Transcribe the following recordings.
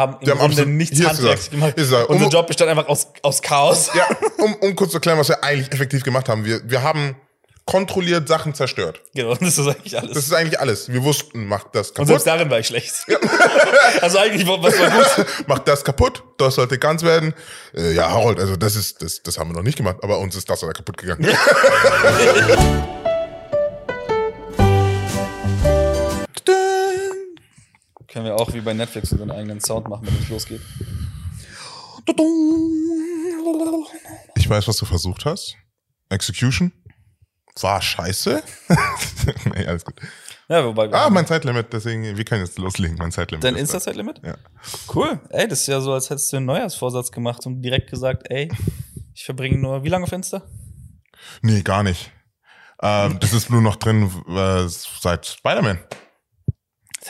haben im haben Grunde absolut- nichts gesagt, gemacht. Unser um- Job bestand einfach aus, aus Chaos. Ja, um, um kurz zu erklären, was wir eigentlich effektiv gemacht haben. Wir, wir haben kontrolliert Sachen zerstört. Genau, das ist eigentlich alles. Das ist eigentlich alles. Wir wussten, macht das Und kaputt, selbst darin war ich schlecht. also eigentlich, was war gut? macht das kaputt, das sollte ganz werden. Äh, ja, Harold, also das ist, das, das haben wir noch nicht gemacht, aber uns ist das oder kaputt gegangen. Können wir auch wie bei Netflix unseren eigenen Sound machen, wenn es losgeht. Ich weiß, was du versucht hast. Execution. War scheiße. nee, alles gut. Ja, wobei. Ah, mein Zeitlimit, deswegen, wir können jetzt loslegen, mein Zeitlimit. Dein Insta-Zeitlimit? Ja. Cool. Ey, das ist ja so, als hättest du einen Neujahrsvorsatz gemacht und direkt gesagt, ey, ich verbringe nur, wie lange auf Insta? Nee, gar nicht. Ähm, das ist nur noch drin äh, seit Spider-Man.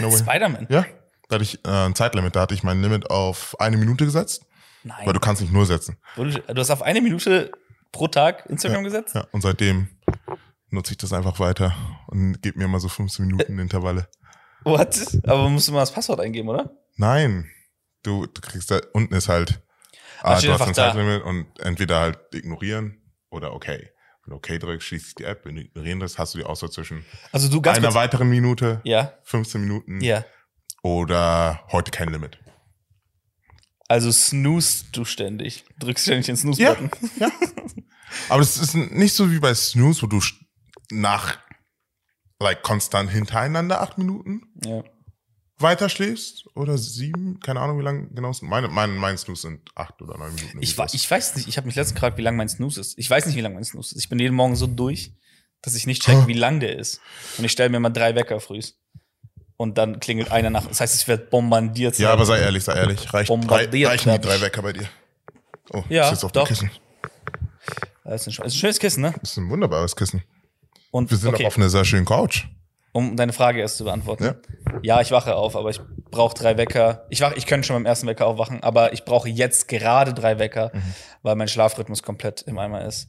No. Spider-Man? Ja, da hatte ich äh, ein Zeitlimit, da hatte ich mein Limit auf eine Minute gesetzt, Nein. weil du kannst nicht nur setzen. Du, hast auf eine Minute pro Tag Instagram gesetzt? Ja, und seitdem nutze ich das einfach weiter und gebe mir immer so 15 Minuten Intervalle. What? Aber musst du mal das Passwort eingeben, oder? Nein, du, du kriegst da, unten ist halt, Ah, du hast ein da. Zeitlimit und entweder halt ignorieren oder okay. Du okay drückst, schließt die App, wenn du ignorieren das, hast du die Auswahl zwischen Also du ganz einer weiteren Minute, Ja, 15 Minuten ja. oder heute kein Limit. Also snooze du ständig. Drückst ständig den Snooze-Button. ja. Aber das ist nicht so wie bei Snooze, wo du nach, like, konstant hintereinander acht Minuten Ja. Weiter schläfst oder sieben, keine Ahnung, wie lange genau es sind. Meine, mein, mein Snooze sind acht oder neun Minuten. Ich, irgendwie wa- sowas. ich weiß nicht, ich habe mich letztens gefragt, wie lang mein Snooze ist. Ich weiß nicht, wie lang mein Snooze ist. Ich bin jeden Morgen so durch, dass ich nicht check, wie lang der ist. Und ich stelle mir mal drei Wecker früh. Und dann klingelt einer nach. Das heißt, es wird bombardiert. ja, aber sei ehrlich, sei ehrlich. Reicht Bombardiert reichen die drei ich. Wecker bei dir? Oh, Ja, ich sitze auf doch. dem Kissen. Das ist ein, sch- ist ein schönes Kissen, ne? Das ist ein wunderbares Kissen. Und Wir sind okay, auch auf einer sehr schönen Couch. Um deine Frage erst zu beantworten. Ja. Ja, ich wache auf, aber ich brauche drei Wecker. Ich wach, ich könnte schon beim ersten Wecker aufwachen, aber ich brauche jetzt gerade drei Wecker, Mhm. weil mein Schlafrhythmus komplett im Eimer ist.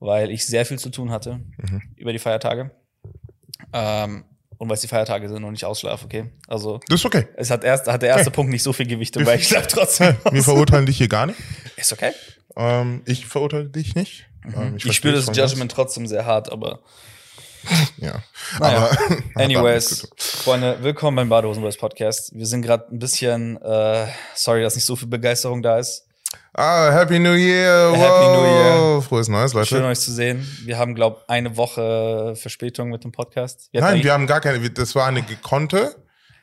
Weil ich sehr viel zu tun hatte Mhm. über die Feiertage. Ähm, und weil es die Feiertage sind und nicht ausschlafe, okay? Also Das ist okay. es hat erst hat der erste Hey. Punkt nicht so viel Gewichtung, weil ich schlafe trotzdem. Wir verurteilen dich hier gar nicht. ist okay. Ähm, ich verurteile dich nicht. Ähm, Mhm. Ich, verstehe spüre das Judgment trotzdem sehr hart, aber. Ja. Naja. Aber, Anyways. Freunde, willkommen beim Badehosenboys Podcast. Wir sind gerade ein bisschen, äh, sorry, dass nicht so viel Begeisterung da ist. Ah, Happy New Year. Happy wow. New Year. Frohes Neues, Leute. Schön euch zu sehen. Wir haben, glaube eine Woche Verspätung mit dem Podcast. Wir Nein, wir haben gar keine. Das war eine gekonnte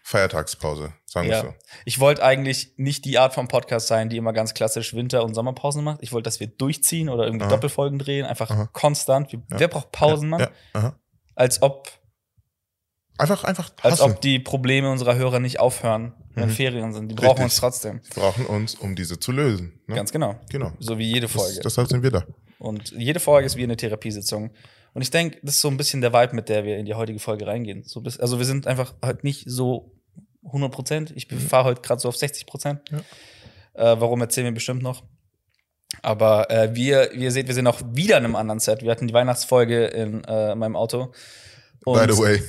Feiertagspause, sagen wir ja. so. Ich wollte eigentlich nicht die Art von Podcast sein, die immer ganz klassisch Winter- und Sommerpausen macht. Ich wollte, dass wir durchziehen oder irgendwie Aha. Doppelfolgen drehen, einfach Aha. konstant. Wer braucht Pausen, Mann? Ja, aha. Als ob, Einfach, einfach als hassen. ob die Probleme unserer Hörer nicht aufhören, wenn Mhm. Ferien sind. Die brauchen Richtig. uns trotzdem. Wir brauchen uns, um diese zu lösen. Ne? Ganz genau. genau. So wie jede Folge. Das, deshalb sind wir da. Und jede Folge ist wie eine Therapiesitzung. Und ich denke, das ist so ein bisschen der Vibe, mit der wir in die heutige Folge reingehen. So bis, also wir sind einfach halt nicht so 100 Prozent. Ich fahre heute gerade so auf 60 Prozent. Ja. Äh, warum erzählen wir bestimmt noch. Aber äh, wir, wie ihr seht, wir sind auch wieder in einem anderen Set. Wir hatten die Weihnachtsfolge in äh, meinem Auto. Und By the way,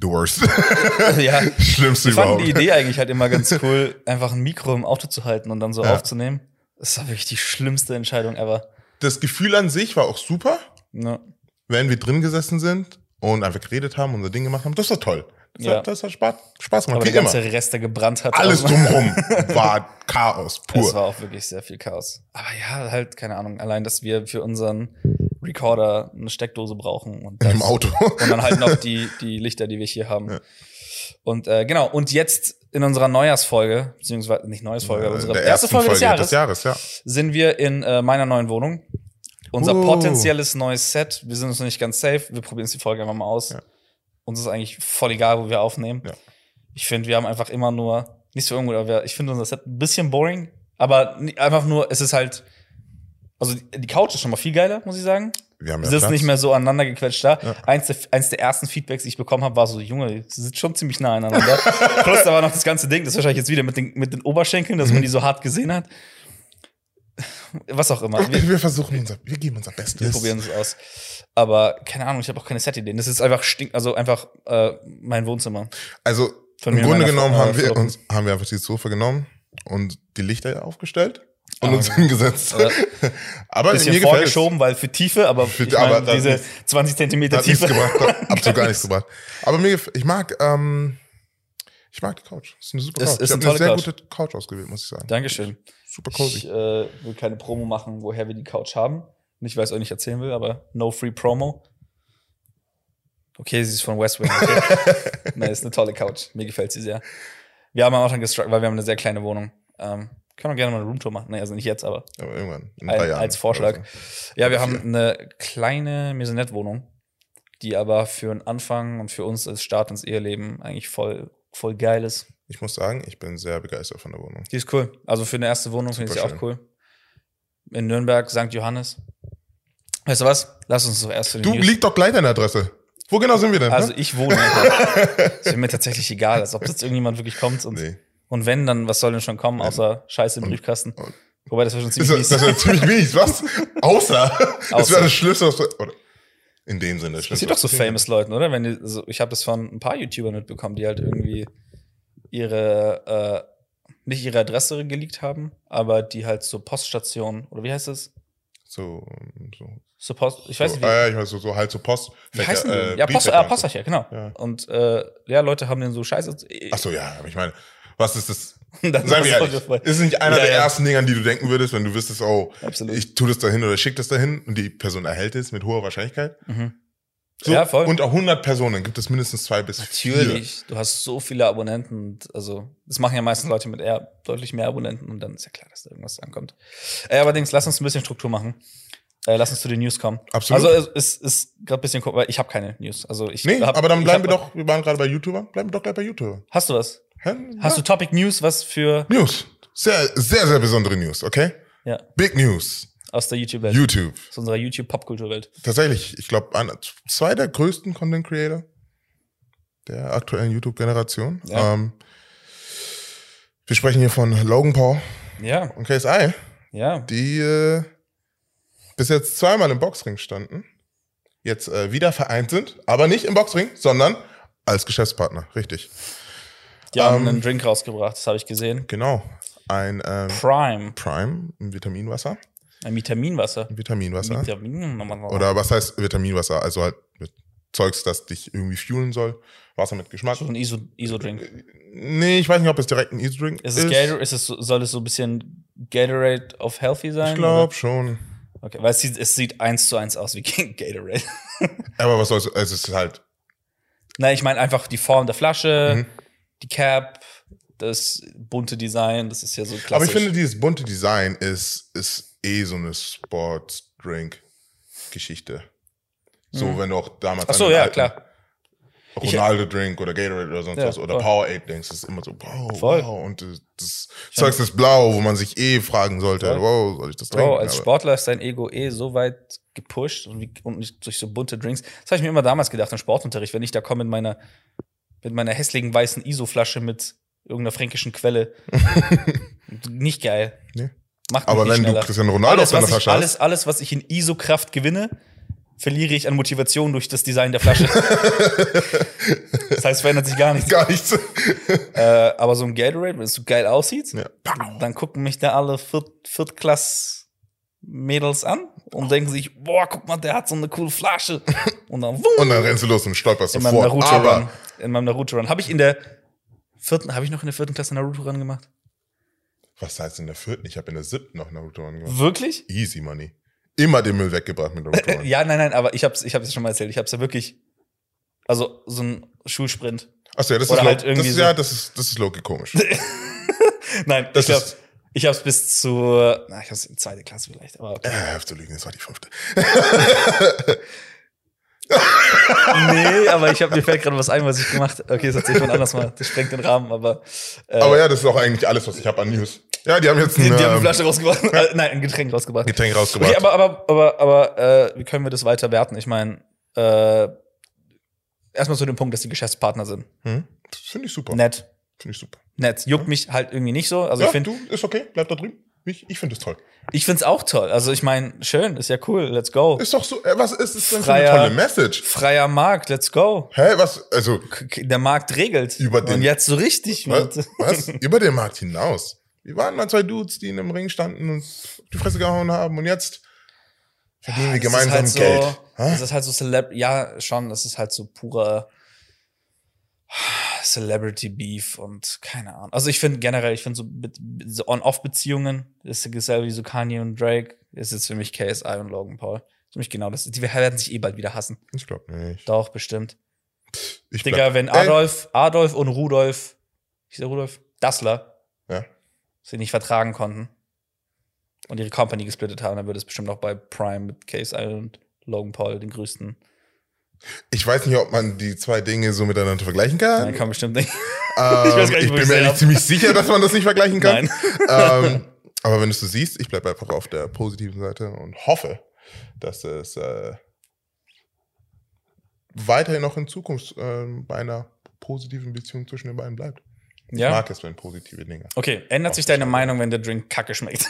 the worst. ja, Schlimmste ich fand überhaupt. die Idee eigentlich halt immer ganz cool, einfach ein Mikro im Auto zu halten und dann so Ja. aufzunehmen. Das war wirklich die schlimmste Entscheidung ever. Das Gefühl an sich war auch super, Ja. wenn wir drin gesessen sind und einfach geredet haben, unser Ding gemacht haben. Das war toll. Das, Ja. hat, das hat Spaß, Spaß gemacht. Aber der immer. ganze Rest, der gebrannt hat. Alles drumherum war Chaos Es pur. war auch wirklich sehr viel Chaos. Aber ja, halt, keine Ahnung, allein, dass wir für unseren Recorder eine Steckdose brauchen und, das, Im Auto. und dann halt noch die, die Lichter, die wir hier haben. Ja. Und äh, genau, und jetzt in unserer Neujahrsfolge, beziehungsweise nicht Neujahrsfolge, aber unsere Der erste Folge, des Jahres, des Jahres, ja. sind wir in äh, meiner neuen Wohnung. Unser Uh. potenzielles neues Set. Wir sind uns noch nicht ganz safe. Wir probieren jetzt die Folge einfach mal aus. Ja. Uns ist eigentlich voll egal, wo wir aufnehmen. Ja. Ich finde, wir haben einfach immer nur, nicht so ungut, aber wir, ich finde unser Set ein bisschen boring. Aber einfach nur, es ist halt, also die- Couch ist schon mal viel geiler, muss ich sagen. Wir haben ja sitzen nicht mehr so aneinander gequetscht da. Ja. Eins, der, eins der ersten Feedbacks, die ich bekommen habe, war so, Junge, sie sind schon ziemlich nah aneinander. Plus da war noch das ganze Ding, das ist wahrscheinlich jetzt wieder mit den, mit den Oberschenkeln, dass man die so hart gesehen hat. Was auch immer. Wir, Wir versuchen unser, wir geben unser wir Bestes. probieren es aus. Aber keine Ahnung, ich habe auch keine Set-Ideen. Das ist einfach stink, also einfach äh, mein Wohnzimmer. Also, Im Grunde genommen haben wir uns, haben wir einfach dieses Sofa genommen und die Lichter aufgestellt und Ah, uns hingesetzt. Ja. aber bisschen mir vorgeschoben, weil für Tiefe, aber, Für- ich mein, aber das diese ist- 20 Zentimeter Hat Tiefe. gebracht, hat absolut gar nichts gebracht. Aber mir, ich mag, ähm, ich mag die Couch. Das ist eine super Couch. ist ich eine habe eine sehr tolle Couch. gute Couch ausgewählt, muss ich sagen. Dankeschön. Super Ich cozy. äh, will keine Promo machen, woher wir die Couch haben. Nicht, weil ich es euch nicht erzählen will, aber no free Promo. Okay, sie ist von West Wing. Okay. Nein, ist eine tolle Couch. Mir gefällt sie sehr. Wir haben auch schon gestruggelt, weil wir haben eine sehr kleine Wohnung. Ähm, können wir gerne mal eine Roomtour machen. Nee, also nicht jetzt, aber Aber irgendwann, in ein, drei Jahren. als Vorschlag. oder Ja, wir haben eine kleine Maisonette-Wohnung, die aber für den Anfang und für uns als Start ins Eheleben eigentlich voll, voll geil ist. Ich muss sagen, ich bin sehr begeistert von der Wohnung. Die ist cool. Also für eine erste Wohnung finde ich sie auch cool. In Nürnberg, St. Johannes. Weißt du was? Lass uns doch erst zu den Du, News. liegt doch gleich deine Adresse. Wo genau sind wir denn? Also hä? ich wohne. ist mir tatsächlich egal, als ob jetzt irgendjemand wirklich kommt. Und, Nee. und wenn, dann was soll denn schon kommen, außer Scheiße im Briefkasten. und- Wobei, das wäre schon Ist ziemlich das, das mies. ist ja ziemlich mies, was? Außer. Das wäre das Schlimmste, was du. Oder in dem Sinne. Das Das sieht doch so famous Leuten, oder? Wenn die, also ich habe das von ein paar YouTubern mitbekommen, die halt irgendwie ihre, äh, nicht ihre Adresse geleakt haben, aber die halt so Poststationen, oder wie heißt das? So, so. So Post, ich weiß so, nicht, wie, ah, ja, ich weiß so, so halt so Post. wie heißen die? äh, ja, Post, äh. Postfächer, genau. Ja. Und äh, ja, Leute haben den so scheiße. Ach so, ja, aber ich meine, was ist das? Dann wir ist ehrlich, ist nicht einer Ja, der ja. ersten Dinge, an die du denken würdest, wenn du wüsstest, oh, Absolut. ich tue das dahin oder schick das dahin und die Person erhält es mit hoher Wahrscheinlichkeit. Mhm. So, Ja, voll. Und auch 100 Personen gibt es mindestens zwei bis Natürlich, du hast so viele Abonnenten. Also, das machen ja meistens Leute mit eher deutlich mehr Abonnenten und dann ist ja klar, dass da irgendwas ankommt. Äh, allerdings, lass uns ein bisschen Struktur machen. Äh, lass uns zu den News kommen. Absolut. Also, es es ist gerade ein bisschen, ko- weil ich habe keine News. Also, ich vier. Nee, hab- aber dann bleiben wir doch, wir waren gerade bei YouTuber, bleiben wir doch gleich bei YouTuber. Hast du was? Hä? Hast ja. du Topic News, was für, News? Sehr, sehr, sehr besondere News, okay? ja, Big News. Aus der YouTube-Welt, YouTube. aus unserer YouTube-Popkulturwelt? Tatsächlich, ich glaube, zwei der größten Content Creator der aktuellen YouTube-Generation. Ja. Ähm, wir sprechen hier von Logan Paul Ja, und KSI, ja. die äh, bis jetzt zweimal im Boxring standen, jetzt äh, wieder vereint sind, aber nicht im Boxring, sondern als Geschäftspartner, richtig. Die haben Ähm, einen Drink rausgebracht, das habe ich gesehen. Genau. Ein ähm, Prime, Prime, ein Vitaminwasser. Ein Vitaminwasser. Vitaminwasser. Vitamin, Oder was heißt Vitaminwasser? Also halt mit Zeugs, das dich irgendwie fuelen soll. Wasser mit Geschmack. so ein Iso- Iso-Drink. Nee, ich weiß nicht, ob es direkt ein Easy-Drink Ist es Gatorade? Ist es so, soll es so ein bisschen Gatorade of Healthy sein? Ich glaube schon. Okay, weil es sieht, es sieht eins zu eins aus wie Gatorade. Aber was soll's, es ist halt, Nein, ich meine einfach die Form der Flasche, Mhm. die Cap, das bunte Design, das ist ja so klassisch. aber ich finde, dieses bunte Design ist, ist eh so eine Sports-Drink-Geschichte. So, wenn du auch damals Mhm. Ach so, ja, klar. Ronaldo-Drink oder Gatorade oder sonst Ja, was oder. Powerade denkst, ist immer so, wow, Voll. wow. Und das, das Zeugs ist blau, wo man sich eh fragen sollte, Voll. wow, soll ich das trinken? Bro, als Sportler ist dein Ego eh so weit gepusht und, wie, und nicht durch so bunte Drinks. Das habe ich mir immer damals gedacht im Sportunterricht, wenn ich da komme mit meiner, mit meiner hässlichen weißen ISO-Flasche mit irgendeiner fränkischen Quelle. nicht geil. Nee. Macht Aber wenn du schneller. Cristiano Ronaldo alles, auf deiner was ich, Flasche hast- alles, alles, was ich in ISO-Kraft gewinne, verliere ich an Motivation durch das Design der Flasche. das heißt, es verändert sich gar nichts. Gar nichts. Äh, aber so ein Gatorade, wenn es so geil aussieht, ja. dann gucken mich da alle Viert Viertklass-Mädels an und denken sich, boah, guck mal, der hat so eine coole Flasche. Und dann, wumm, Und dann rennst du los und stolperst in meinem sofort. Naruto-Run. Aber In meinem Naruto-Run. Habe ich in der vierten, habe ich noch in der vierten Klasse Naruto-Run gemacht? Was heißt in der vierten? Ich habe in der siebten noch Naruto gemacht. Wirklich? Easy Money. Immer den Müll weggebracht mit Naruto. Ja, nein, nein, aber ich hab's, ich hab's schon mal erzählt. Ich hab's ja wirklich, also so ein Schulsprint. Achso, ja, das Oder ist, halt das ist so- ja, das ist, das ist Loki komisch. Nein, Das ich glaube, ist- ich hab's bis zu, na, ich hab's in zweite Klasse vielleicht, aber okay. äh, zu lügen, das war die fünfte. nee, aber ich habe mir fällt gerade was ein, was ich gemacht. Okay, das erzähl ich mal anders mal. Das sprengt den Rahmen, aber äh, Aber ja, das ist auch eigentlich alles, was ich habe an News. Ja, die haben jetzt die, ein die haben eine ähm, Flasche rausgebracht. Äh, nein, ein Getränk rausgebracht. Getränk rausgebracht. Okay, aber aber aber aber äh, wie können wir das weiter werten? Ich meine, äh, erstmal zu dem Punkt, dass die Geschäftspartner sind. hm? Das Finde ich super. Nett, Finde ich super. nett. Juckt mich halt irgendwie nicht so. Also ja, ich finde, du, ist okay, bleib da drüben. Ich, ich finde es toll. Ich find's auch toll. Also ich meine, schön, ist ja cool, let's go. Ist doch so, äh, was ist es denn für Freier- eine tolle Message? Freier Markt, let's go. Hä, was, also, Der Markt regelt. Über den- Und jetzt so richtig. was? Was? Über den Markt hinaus. Wir waren mal zwei Dudes, die in einem Ring standen und die Fresse gehauen haben und jetzt verdienen wir Das ist gemeinsam halt so, Geld. Hä? Das ist halt so Celeb ja, schon, das ist halt so purer Celebrity Beef und keine Ahnung. Also ich finde generell, ich finde so, so On-Off-Beziehungen, ist dasselbe wie so Kanye und Drake, ist jetzt für mich KSI und Logan Paul. Für mich genau das. Die werden sich eh bald wieder hassen. Ich glaube nicht. Doch, bestimmt. Ich Digga, wenn Ey, Adolf, Adolf und Rudolf, hieß der Rudolf? Dassler, Ja. sie nicht vertragen konnten und ihre Company gesplittet haben, dann würde es bestimmt auch bei Prime mit KSI und Logan Paul, den größten. Ich weiß nicht, ob man die zwei Dinge so miteinander vergleichen kann. Nein, kann bestimmt nicht. Ähm, Ich nicht, ich bin ich mir eigentlich ziemlich sicher, dass man das nicht vergleichen kann. Ähm, aber wenn du es so siehst, ich bleibe einfach auf der positiven Seite und hoffe, dass es äh, weiterhin noch in Zukunft ähm, bei einer positiven Beziehung zwischen den beiden bleibt. Ich Ja. mag es, wenn positive Dinge. Okay, ändert sich deine Meinung, wenn der Drink kacke schmeckt?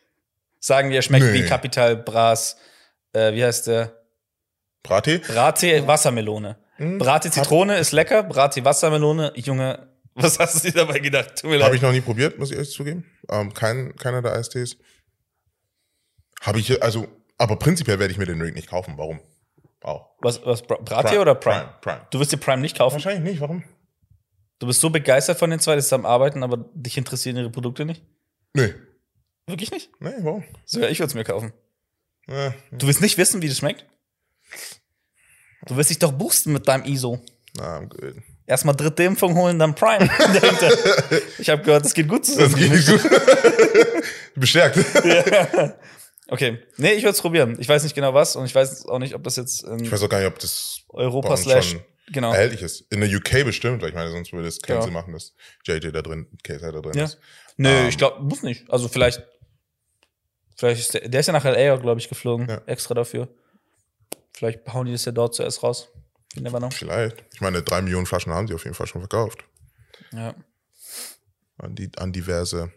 Sagen wir, er schmeckt Nee. wie Capital Bras, äh, wie heißt der? Brattee? Brate Wassermelone. Hm, Brate Zitrone ist lecker, Brate Wassermelone, Junge, was hast du dir dabei gedacht? Habe ich noch nie probiert, muss ich ehrlich zugeben. Ähm, kein, keiner der Eistees. Habe ich, also, aber prinzipiell werde ich mir den Drink nicht kaufen. Warum? Auch. Was, was Bra- Brate oder Prime? Prime. Prime. Du wirst dir Prime nicht kaufen? Wahrscheinlich nicht. Warum? Du bist so begeistert von den zwei, dass sie am Arbeiten, aber dich interessieren ihre Produkte nicht? Nee. Wirklich nicht? Nee, warum? Sogar ich würde es mir kaufen. Äh, Du willst nicht wissen, wie das schmeckt? Du willst dich doch boosten mit deinem ISO. na, I'm good. Erstmal dritte Impfung holen, dann Prime. dahinter. ich habe gehört, das geht gut zusammen. Das geht nicht gut. Bestärkt. Okay. Nee, ich würde es probieren. Ich weiß nicht genau was und ich weiß auch nicht, ob das jetzt in Ich weiß auch gar nicht, ob das Europa slash. Genau. erhältlich ist. In der UK bestimmt, weil ich meine, sonst würde es keinen Ja. Sinn machen, dass JJ da drin, KSI da drin Ja. ist. Nö, Ähm. ich glaube, muss nicht. Also vielleicht. Vielleicht ist der, der ist ja nach LA, glaube ich, geflogen. Ja. Extra dafür. Vielleicht hauen die das ja dort zuerst raus. You never know. Vielleicht. Ich meine, drei Millionen Flaschen haben sie auf jeden Fall schon verkauft. Ja. An, die, an diverse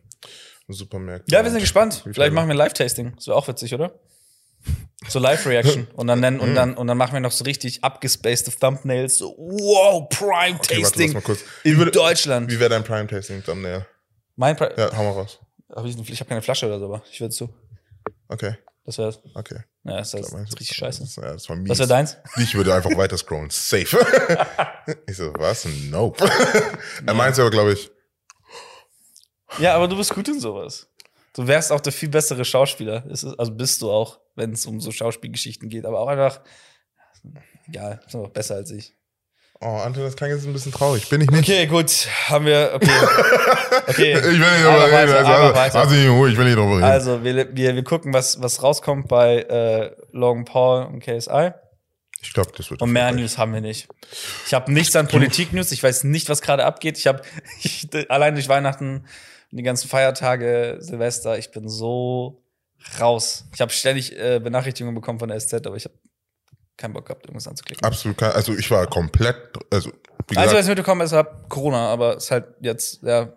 Supermärkte. Ja, wir sind gespannt. Vielleicht viel- machen wir ein Live-Tasting. Das wäre auch witzig, oder? So Live-Reaction. Und dann nennen, und dann, und dann machen wir noch so richtig abgespacede Thumbnails. So, wow, Okay, Prime-Tasting mal kurz. in würde, Deutschland. wie wäre dein Prime-Tasting Thumbnail? Mein Pri Ja, hau mal raus. Hab ich ich habe keine Flasche oder so, aber ich würde zu. Okay, Das wäre okay. ja, das ist du- richtig scheiße. Das, das war mies. Was wäre deins? Ich würde einfach weiter scrollen. Safe. ich so, was? Nope. er meint aber, glaube ich, Ja, aber du bist gut in sowas. Du wärst auch der viel bessere Schauspieler. Also bist du auch, wenn es um so Schauspielgeschichten geht. Aber auch einfach, egal, ist einfach besser als ich. Oh, Anton, das klang jetzt ein bisschen traurig. Bin ich nicht. Okay, gut, haben wir, okay. Okay, Ich will nicht drüber reden. weiter, Also, also, weiter. also, ich will nicht drüber reden. Also, wir, wir, wir gucken, was, was rauskommt bei äh, Logan Paul und KSI. ich glaube, das wird Und mehr. News haben wir nicht. Ich habe nichts an Politik-News. Ich weiß nicht, was gerade abgeht. Ich habe ich, allein durch Weihnachten und die ganzen Feiertage, Silvester, ich bin so raus. Ich habe ständig äh, Benachrichtigungen bekommen von der SZ, aber ich habe keinen Bock gehabt, irgendwas anzuklicken. Absolut kein, also ich war komplett, also wie Also, gesagt, was ich mitbekommen ist, halt Corona, aber es ist halt jetzt, ja,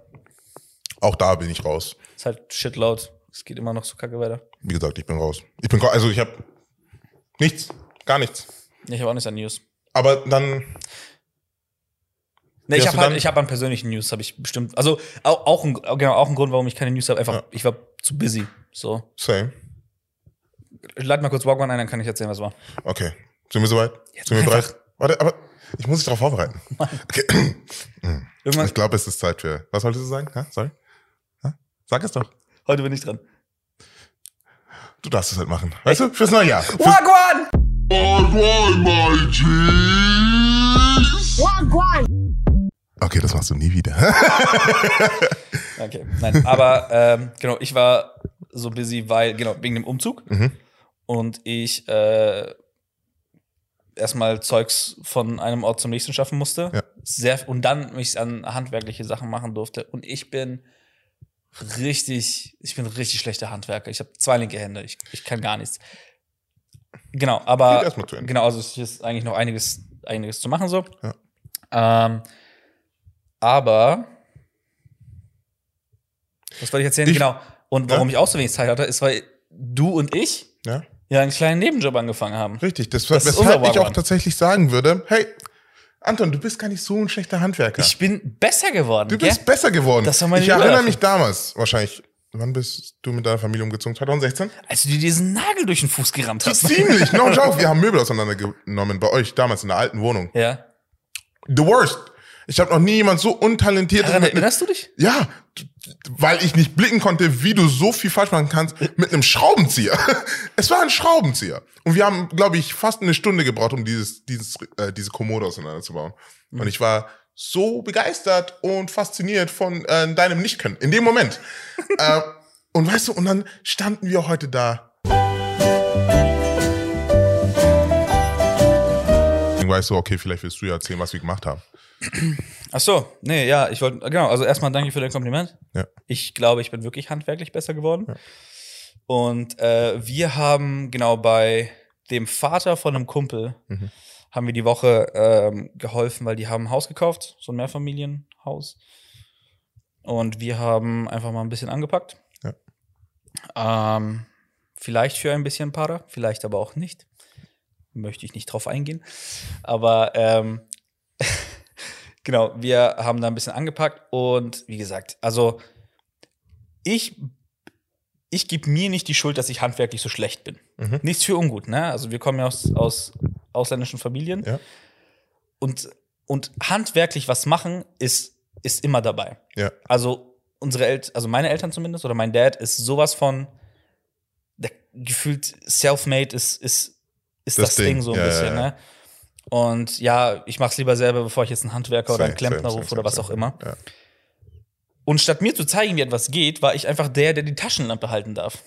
auch da bin ich raus. ist halt shitload. Es geht immer noch so kacke weiter. Wie gesagt, ich bin raus. Ich bin, also ich habe nichts, gar nichts. Ich habe auch nichts an News. Aber dann, Nee, ich hast habe du halt, dann- ich habe an persönlichen News, habe ich bestimmt. Also auch, auch ein, genau, auch ein Grund, warum ich keine News habe. Einfach, Ja. ich war zu busy. So. same. Lad mal kurz Walkman ein, dann kann ich erzählen, was war. Okay. Sind wir soweit? Jetzt Sind wir einfach. bereit? Warte, aber ich muss mich darauf vorbereiten. Okay. Ich glaube, es ist Zeit für. Was wolltest du sagen? Ha? Sorry? Ha? Sag es doch. heute bin ich dran. Du darfst es halt machen. Weißt du? Fürs neue Jahr. Für, Wagwan! okay, das machst du nie wieder. Okay, nein, aber ähm, genau, ich war so busy, weil, genau, wegen dem Umzug. Mhm. Und ich äh, erstmal Zeugs von einem Ort zum nächsten schaffen musste. Ja. Sehr, und dann mich an handwerkliche Sachen machen durfte. Und ich bin richtig, ich bin richtig schlechter Handwerker. Ich habe zwei linke Hände, ich, ich kann gar nichts. Genau, aber genau, also es ist eigentlich noch einiges, einiges zu machen so. Ja. Ähm, aber was wollte ich erzählen? Ich- genau. Und warum ich auch so wenig Zeit hatte, ist, weil du und ich Ja. Ja einen kleinen Nebenjob angefangen haben. Richtig, das, Das weshalb ich auch tatsächlich sagen würde, hey, Anton, du bist gar nicht so ein schlechter Handwerker. Ich bin besser geworden. du bist besser geworden. Das war meine ich erinnere Überraschung. mich damals, wahrscheinlich, wann bist du mit deiner Familie umgezogen? 2016? Als du dir diesen Nagel durch den Fuß gerammt hast. Ziemlich, no joke. Wir haben Möbel auseinandergenommen bei euch damals in der alten Wohnung. Ja. The worst. Ich habe noch nie jemand so untalentiert Daran erinnerst du dich? Ja, weil ich nicht blicken konnte, wie du so viel falsch machen kannst mit einem Schraubenzieher. Es war ein Schraubenzieher. Und wir haben, glaube ich, fast eine Stunde gebraucht, um dieses, dieses, äh, diese Kommode auseinanderzubauen. Und ich war so begeistert und fasziniert von äh, deinem Nichtkönnen. In dem Moment. äh, und weißt du, und dann standen wir heute da. Weißt du, okay, vielleicht willst du ja erzählen, was wir gemacht haben. Ach so, nee, ja, ich wollte, genau, also erstmal danke für dein Kompliment. Ja. Ich glaube, ich bin wirklich handwerklich besser geworden. Und äh, wir haben genau bei dem Vater von einem Kumpel Mhm. haben wir die Woche ähm, geholfen, weil die haben ein Haus gekauft, so ein Mehrfamilienhaus. Und wir haben einfach mal ein bisschen angepackt. Ähm, vielleicht für ein bisschen Para, vielleicht aber auch nicht. Möchte ich nicht drauf eingehen. Aber ähm, genau, wir haben da ein bisschen angepackt und wie gesagt, also ich, ich gebe mir nicht die Schuld, dass ich handwerklich so schlecht bin. Mhm. Nichts für ungut, ne? Also wir kommen ja aus, aus ausländischen Familien Ja. und, und handwerklich was machen ist, ist immer dabei. Ja. Also unsere Eltern, also meine Eltern zumindest oder mein Dad ist sowas von der gefühlt self-made ist, ist, ist das, Das Ding. Ding, so ein ja, bisschen, ne? Und ja, ich mach's lieber selber, bevor ich jetzt einen Handwerker oder einen Klempner rufe oder was same, auch immer. Ja. Und statt mir zu zeigen, wie etwas geht, war ich einfach der, der die Taschenlampe halten darf.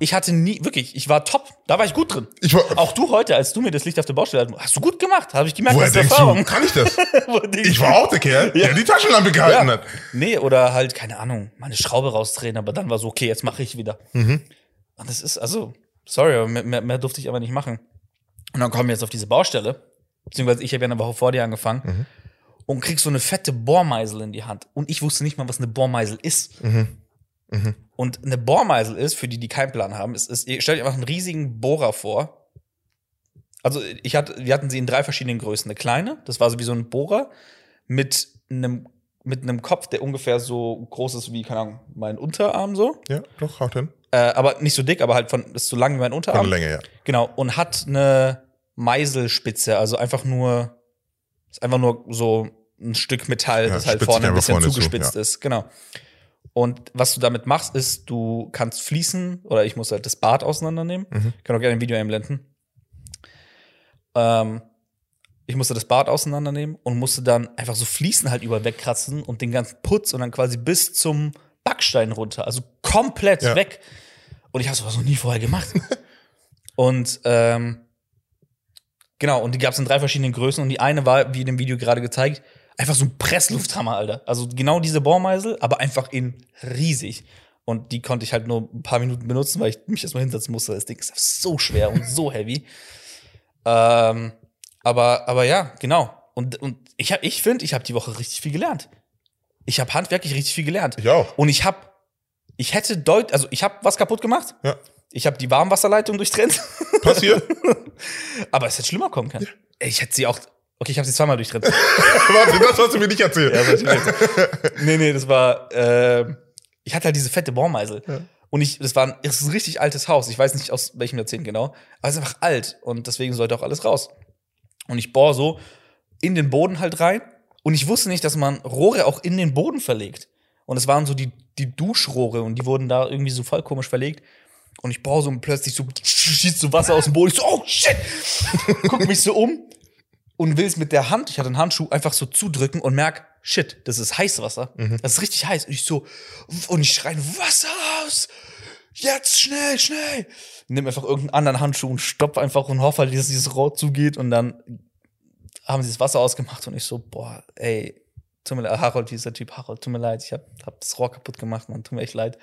Ich hatte nie, wirklich, ich war top. Da war ich gut drin. Ich war, Auch du heute, als du mir das Licht auf der Baustelle hast, hast du gut gemacht. Habe ich gemerkt, woher das ist denkst Erfahrung. du, kann ich das? Ich war auch der Kerl, der die Taschenlampe gehalten Ja. hat. Nee, oder halt, keine Ahnung, meine Schraube rausdrehen, aber dann war so, okay, jetzt mache ich wieder. Mhm. Und das ist, also, sorry, mehr, mehr durfte ich aber nicht machen. Und dann kommen wir jetzt auf diese Baustelle, beziehungsweise ich habe ja eine Woche vor dir angefangen Mhm. und krieg so eine fette Bohrmeisel in die Hand. Und ich wusste nicht mal, was eine Bohrmeisel ist. Mhm. Und eine Bohrmeisel ist, für die, die keinen Plan haben, ist, ist ihr stellt euch einfach einen riesigen Bohrer vor. Also ich hatte, wir hatten sie in drei verschiedenen Größen. Eine kleine, das war so wie so ein Bohrer mit einem, mit einem Kopf, der ungefähr so groß ist wie, keine Ahnung, mein Unterarm so. Ja, doch, haut hin. Äh, aber nicht so dick, aber halt von, ist so lang wie mein Von Unterarm. der Länge, ja. Genau. Und hat eine Meiselspitze, also einfach nur, ist einfach nur so ein Stück Metall, Ja, das halt vorne ein bisschen vorne zu, zugespitzt ja. ist. Genau. Und was du damit machst, ist, du kannst fließen, oder ich muss halt das Bad auseinandernehmen. Mhm. Ich kann auch gerne ein Video einblenden. Ähm, ich musste das Bad auseinandernehmen und musste dann einfach so Fliesen halt über wegkratzen und den ganzen Putz und dann quasi bis zum Backstein runter. Also komplett Ja. weg. Und ich habe sowas noch nie vorher gemacht. und ähm, genau, und die gab es in drei verschiedenen Größen und die eine war, wie in dem Video gerade gezeigt, einfach so ein Presslufthammer, Alter. Also genau diese Bohrmeisel, aber einfach in riesig. Und die konnte ich halt nur ein paar Minuten benutzen, weil ich mich erstmal hinsetzen musste. Das Ding ist so schwer und so heavy. Ähm, aber, aber ja, genau. Und, und ich, hab- ich finde, ich habe die Woche richtig viel gelernt. Ich habe handwerklich richtig viel gelernt. Ich auch. Und ich habe, ich hätte deut, also ich habe was kaputt gemacht. Ja. Ich habe die Warmwasserleitung durchtrennt. Passiert. aber es hätte schlimmer kommen können. Ich hätte sie auch, okay, ich habe sie zweimal durchtrennt. Warte, das hast du mir nicht erzählt. Ja, ich weiß. nee, nee, das war, äh, ich hatte halt diese fette Bohrmeisel. Ja. Und ich, das war ein, es ist ein richtig altes Haus. Ich weiß nicht aus welchem Jahrzehnt genau, aber es ist einfach alt und deswegen sollte auch alles raus. Und ich bohr so in den Boden halt rein und ich wusste nicht, dass man Rohre auch in den Boden verlegt. Und es waren so die, die Duschrohre und die wurden da irgendwie so voll komisch verlegt. Und ich bohr so und plötzlich so schießt so Wasser aus dem Boden. Ich so, oh shit! Guck mich so um und will es mit der Hand, ich hatte einen Handschuh, einfach so zudrücken und merk, shit, das ist Heißwasser. Das ist richtig heiß. Und ich so, und ich schreie, Wasser aus! Jetzt schnell, schnell! Nimm einfach irgendeinen anderen Handschuh und stopp einfach und hoffe halt, dass dieses Rohr zugeht und dann haben sie das Wasser ausgemacht und ich so, boah, ey, tut mir leid, Harold, dieser Typ, Harold, tut mir leid, ich hab, hab das Rohr kaputt gemacht, man, tut mir echt leid.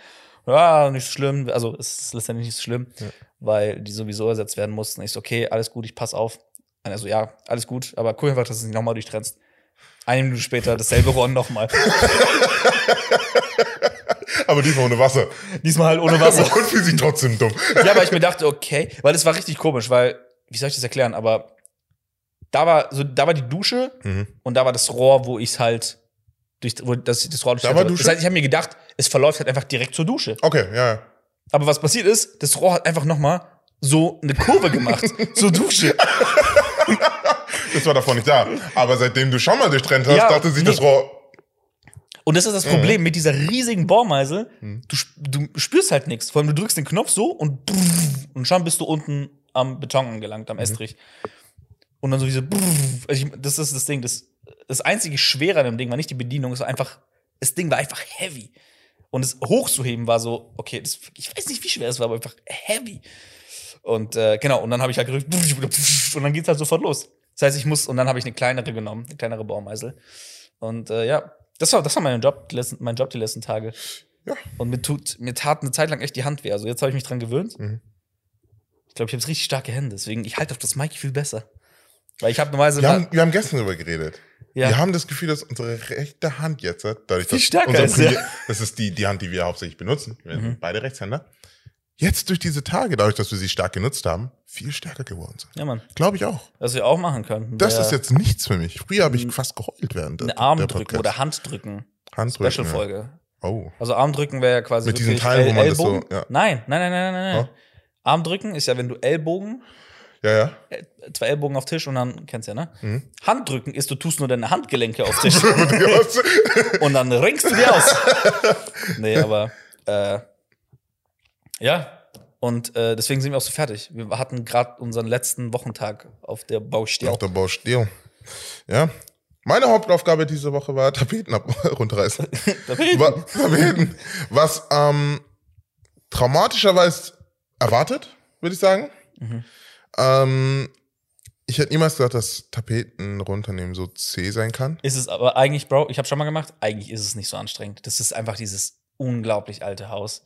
Ja, nicht schlimm, also es ist letztendlich nicht schlimm, weil die sowieso ersetzt werden mussten. Ich so, okay, alles gut, ich pass auf. Und er so, ja, alles gut, aber guck einfach, dass du es nicht nochmal durchtrennst. Eine Minute später dasselbe Rohr nochmal. Aber diesmal ohne Wasser. Diesmal halt ohne Wasser. Und fühlt sich trotzdem dumm. ja, aber ich mir dachte, okay, weil es war richtig komisch, weil, wie soll ich das erklären, aber da war, so, da war die Dusche Mhm. und da war das Rohr, wo ich halt durch, wo das, das Rohr Da war Das Dusche? heißt, ich habe mir gedacht, es verläuft halt einfach direkt zur Dusche. Okay, ja, ja. Aber was passiert ist, das Rohr hat einfach nochmal so eine Kurve gemacht zur Dusche. Das war davor nicht da. Aber seitdem du schon mal durchtrennt hast, Ja, dachte sich nee. das Rohr. Und das ist Mhm. das Problem mit dieser riesigen Bohrmeisel. Du, sp- du spürst halt nichts. Vor allem, du drückst den Knopf so und und schon bist du unten am Beton angelangt, Mhm. am Estrich. Und dann so wie so also ich, das ist das Ding. Das, das einzige Schwere an dem Ding war nicht die Bedienung, es war einfach, das Ding war einfach heavy. Und es hochzuheben war so, okay, das, ich weiß nicht, wie schwer es war, aber einfach heavy. Und äh, genau, und dann habe ich halt gedrückt und dann geht's halt sofort los. Das heißt, ich muss, und dann habe ich eine kleinere genommen, eine kleinere Baumeisel. Und äh, ja, das war, das war mein Job, die letzten, mein Job die letzten Tage. Ja. Und mir tut, mir tat eine Zeit lang echt die Hand weh. Also jetzt habe ich mich dran gewöhnt. Mhm. Ich glaube, ich habe richtig starke Hände, deswegen ich halte auf das Mic viel besser. Weil ich habe normalerweise Wir haben, wir haben gestern darüber geredet. Ja. Wir haben das Gefühl, dass unsere rechte Hand jetzt, dadurch, dass stärker ist, ja. Das ist die, die Hand, die wir hauptsächlich benutzen. Wir Mhm. sind beide Rechtshänder. Jetzt durch diese Tage, dadurch, dass wir sie stark genutzt haben, viel stärker geworden sind. ja, Mann, Glaube ich auch. was wir auch machen können. Das ist jetzt nichts für mich. Früher habe ich fast geholt während der, eine Arm der drücken Podcast. oder Hand drücken. Handdrücken. Special-Folge. Ja. Oh. Also Armdrücken wäre ja quasi Mit diesen Teilen, wo man das so- Ellbogen. ja. Nein, nein, nein, nein, nein, nein. Ja. Armdrücken ist ja, wenn du Ellbogen, Ja, ja. äh, zwei Ellbogen auf Tisch und dann kennst du ja, ne? Mhm. Handrücken ist, du tust nur deine Handgelenke auf Tisch und dann ringst du dir aus. nee, aber äh, ja. Und äh, deswegen sind wir auch so fertig. Wir hatten gerade unseren letzten Wochentag auf der Baustelle. Auf der Baustelle. Ja. Meine Hauptaufgabe diese Woche war Tapeten ab runterreißen. Wa- Tapeten. Was ähm, traumatischerweise erwartet, würde ich sagen. Mhm. Ähm, ich hätte niemals gedacht, dass Tapeten runternehmen so zäh sein kann. Ist es aber eigentlich, Bro, ich habe schon mal gemacht, eigentlich ist es nicht so anstrengend. Das ist einfach dieses unglaublich alte Haus.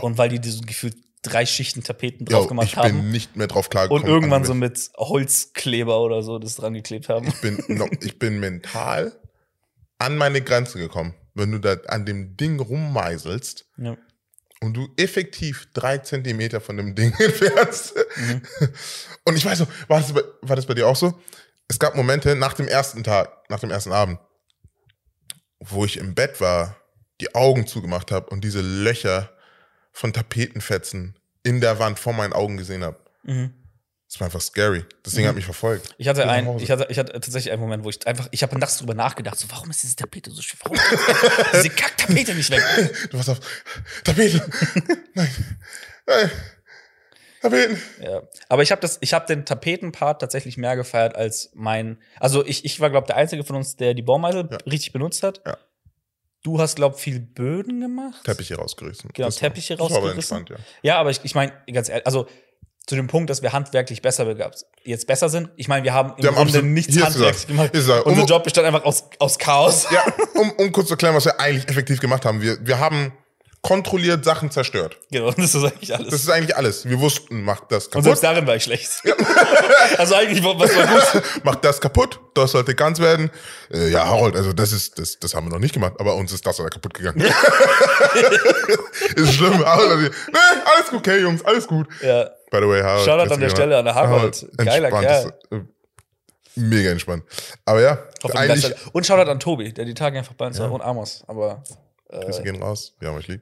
Und weil die diese gefühlt drei Schichten Tapeten drauf Ja, gemacht ich haben bin nicht mehr drauf und klargekommen. irgendwann so mit Holzkleber oder so das dran geklebt haben. ich bin, noch, ich bin mental an meine Grenze gekommen. Wenn du da an dem Ding rummeiselst Ja. Und du effektiv drei Zentimeter von dem Ding entfernst. Mhm. Und ich weiß noch, war das, bei, war das bei dir auch so? Es gab Momente nach dem ersten Tag, nach dem ersten Abend, wo ich im Bett war, die Augen zugemacht habe und diese Löcher von Tapetenfetzen in der Wand vor meinen Augen gesehen habe. Mhm. Das war einfach scary. Das Ding hat mich verfolgt. Ich hatte, ein, ich, hatte, ich hatte tatsächlich einen Moment, wo ich einfach, ich habe nachts drüber nachgedacht, so, warum ist diese Tapete so schwer? Warum ist diese Kacktapete nicht weg? Du warst auf Tapete. Nein. Nein. Tapeten. Ja. Aber ich habe das, ich habe den Tapetenpart tatsächlich mehr gefeiert als mein. Also ich, ich war, glaube der Einzige von uns, der die Baumeisel Ja. richtig benutzt hat. Ja. Du hast, glaube viel Böden gemacht. Teppiche rausgerissen. Genau, Das war- Teppiche das war aber rausgerissen. entspannt, ja. Ja, aber ich, ich meine, ganz ehrlich, also zu dem Punkt, dass wir handwerklich besser begabt, jetzt besser sind. Ich meine, wir haben im Wir haben Grunde absolut- nichts handwerklich gesagt, gemacht. gesagt, Unser um- Job bestand einfach aus, aus Chaos. Ja, um, um kurz zu erklären, was wir eigentlich effektiv gemacht haben. Wir, wir haben kontrolliert Sachen zerstört. Genau, das ist eigentlich alles. Das ist eigentlich alles. Wir wussten, macht das Und kaputt, selbst darin war ich schlecht. also eigentlich, war- was war gut? macht das kaputt, das sollte ganz werden. Äh, ja, Harold, also das ist, das, das haben wir noch nicht gemacht, aber uns ist das oder kaputt gegangen. ist schlimm. Harold, also, nee, alles gut, okay, Jungs, alles gut. Ja. By the way, Harold. Shoutout an der Stelle an der Harold. Geiler Kerl. äh, Mega entspannt. Aber ja, eigentlich, und Shoutout an Tobi, der die Tage einfach bei uns war und Amos. Aber Grüße gehen raus. Wir haben euch lieb.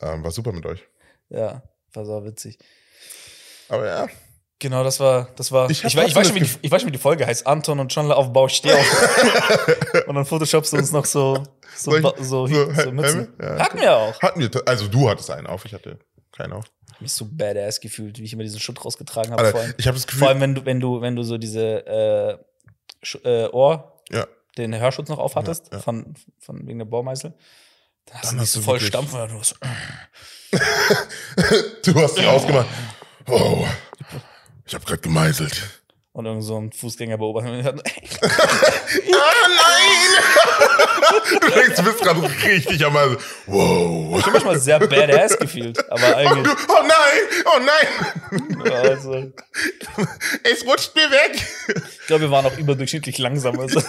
Ähm, war super mit euch. ja, war so witzig. Aber ja, Genau, das war, das war. Ich Ich, ich, weiß schon, wie die, ich weiß schon, wie die Folge heißt. Anton und John auf Bau steh auf. und dann photoshopst du uns noch so, so, so, so, so Hel- Mützen. Ja, Hatten wir auch. hatten wir, also du hattest einen auf, ich hatte keinen auf. Mich so badass gefühlt, wie ich immer diesen Schutt rausgetragen habe. Vor allem, ich habe das Gefühl, vor allem wenn du, wenn du, wenn du so diese äh, äh, Ohr, ja, den Hörschutz noch aufhattest, Ja, ja. Von, von wegen der Bohrmeißel. Dann hast Dann du dich hast so voll stampfen und du so, du hast sie ausgemacht. Wow, ich habe gerade gemeißelt. Und irgend so ein Fußgänger beobachtet. Und ich dachte, Ah, nein! du denkst, du bist gerade richtig am Meißeln. Wow. Ich habe manchmal sehr badass gefühlt, aber Und eigentlich. du, oh nein, oh nein, Also, es rutscht mir weg. ich glaube, wir waren auch überdurchschnittlich langsam. Also. Ja.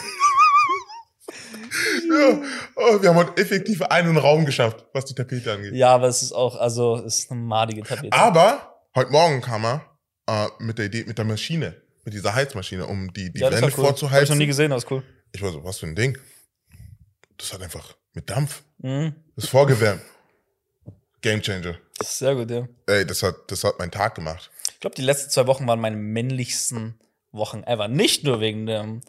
Oh, wir haben heute effektiv einen Raum geschafft, was die Tapete angeht. Ja, aber es ist auch, also, es ist eine madige Tapete. Aber heute Morgen kam er äh, mit der Idee, mit der Maschine, mit dieser Heizmaschine, um die, die ja, Wände cool. Hab ich noch nie vorzuheizen. gesehen, das ist cool. Ich war so, was für ein Ding? Das hat einfach mit Dampf. Mhm. Das ist vorgewärmt. Game Changer. Sehr gut, ja. Ey, das hat, das hat meinen Tag gemacht. Ich glaube, die letzten zwei Wochen waren meine männlichsten Wochen ever. Nicht nur wegen dem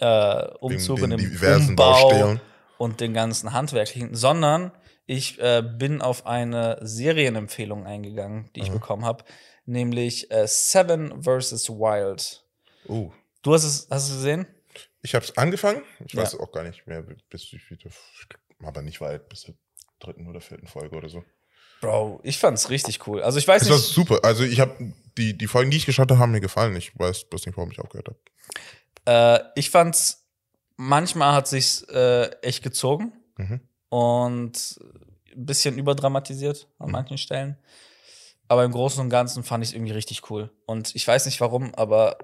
äh, Umzug Wegen und den dem diversen Umbau Baustellen. und den ganzen handwerklichen, sondern ich äh, bin auf eine Serienempfehlung eingegangen, die ich bekommen habe, nämlich äh, Seven vs. Wild. Oh. Du hast es, hast du es gesehen? Ich habe es angefangen. Ich Ja. weiß auch gar nicht mehr, bis wie viele, aber nicht weit, bis zur dritten oder vierten Folge oder so. Bro, ich fand's richtig cool. Also ich weiß Es war nicht, super. Also ich habe die, die Folgen, die ich geschaut habe, haben mir gefallen. Ich weiß bloß nicht, warum ich aufgehört habe. äh, ich fand's, manchmal hat sich's äh, echt gezogen Mhm. und ein bisschen überdramatisiert an manchen Stellen. Aber im Großen und Ganzen fand ich es irgendwie richtig cool. Und ich weiß nicht warum, aber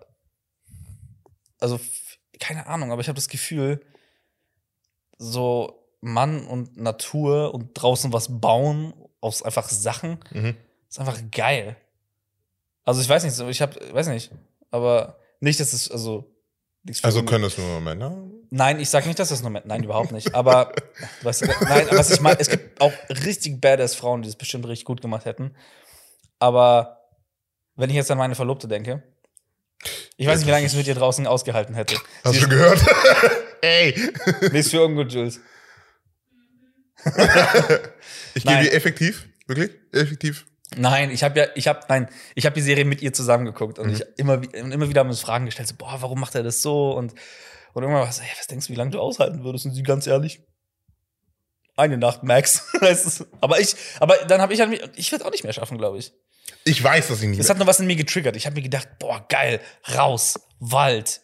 also keine Ahnung, aber ich habe das Gefühl, so Mann und Natur und draußen was bauen aus einfach Sachen Mhm. ist einfach geil. Also ich weiß nicht, ich habe, weiß nicht, aber nicht, dass es also Also können das nur Männer? Nein, ich sag nicht, dass das nur Männer. Nein, überhaupt nicht. Aber weißt du, nein, was ich meine, es gibt auch richtig badass Frauen, die das bestimmt richtig gut gemacht hätten. Aber wenn ich jetzt an meine Verlobte denke, ich weiß nicht, wie lange ich es mit ihr draußen ausgehalten hätte. Hast Sie du gehört? Ey! ist für ungut, Jules. Ich gebe dir effektiv? Wirklich? Effektiv? Nein, ich habe ja, ich habe, nein, ich habe die Serie mit ihr zusammengeguckt und ich immer, immer wieder haben wir uns Fragen gestellt, so, boah, warum macht er das so? Und, und irgendwann war so, ey, was denkst du, wie lange du aushalten würdest? Und sie ganz ehrlich, eine Nacht Max. Aber ich, aber dann habe ich halt, mich- ich werde auch nicht mehr schaffen, glaube ich. Ich weiß, dass ich nicht Das mehr. hat nur was in mir getriggert. Ich habe mir gedacht, boah, geil, raus, Wald,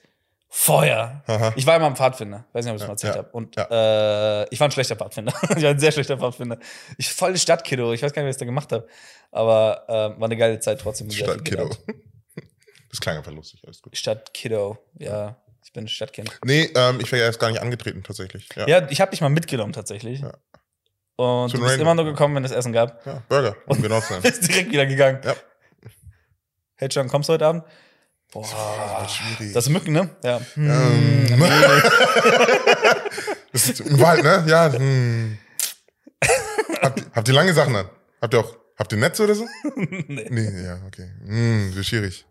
Feuer. Aha. Ich war immer ein Pfadfinder, weiß nicht, ob ich es mal erzählt ja, habe. Und äh, ich war ein schlechter Pfadfinder. ich war ein sehr schlechter Pfadfinder. Ich voll Stadtkiddo. Ich weiß gar nicht, was ich da gemacht habe. Aber äh, war eine geile Zeit trotzdem. Stadtkiddo. Das klang einfach lustig, alles gut. Stadtkiddo, ja. Ich bin ein Stadtkind. Nee, ähm, ich wäre erst gar nicht angetreten, tatsächlich. Ja. Ja, ich habe dich mal mitgenommen tatsächlich. Ja. Und Zu du bist random. immer nur gekommen, wenn es Essen gab. Ja, Burger, um genau zu sein. Bist direkt wieder gegangen. Ja. Hey John, kommst du heute Abend? Boah, Ah, schwierig. das ist Mücken, ne? Ja. Ähm, das ist im Wald, ne? Ja. Hm. Habt, ihr- habt ihr lange Sachen an? Habt ihr auch, habt ihr Netze oder so? nee. Nee, ja, okay. Hm, so schwierig.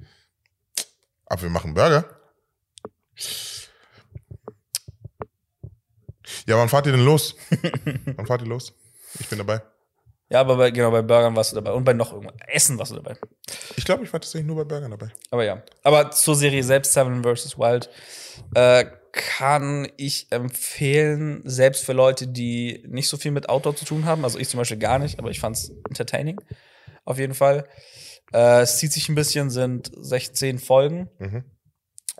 Aber wir machen Burger. Ja, wann fahrt ihr denn los? wann fahrt ihr los? Ich bin dabei. Ja, aber bei, genau, bei Burgern warst du dabei. Und bei noch irgendwas. Essen warst du dabei. Ich glaube, ich war tatsächlich nur bei Burgern dabei. Aber ja. Aber zur Serie selbst, Seven vs. Wild, äh, kann ich empfehlen, selbst für Leute, die nicht so viel mit Outdoor zu tun haben. Also ich zum Beispiel gar nicht, aber ich fand's entertaining. Auf jeden Fall. Äh, es zieht sich ein bisschen, sind 16 Folgen. Mhm.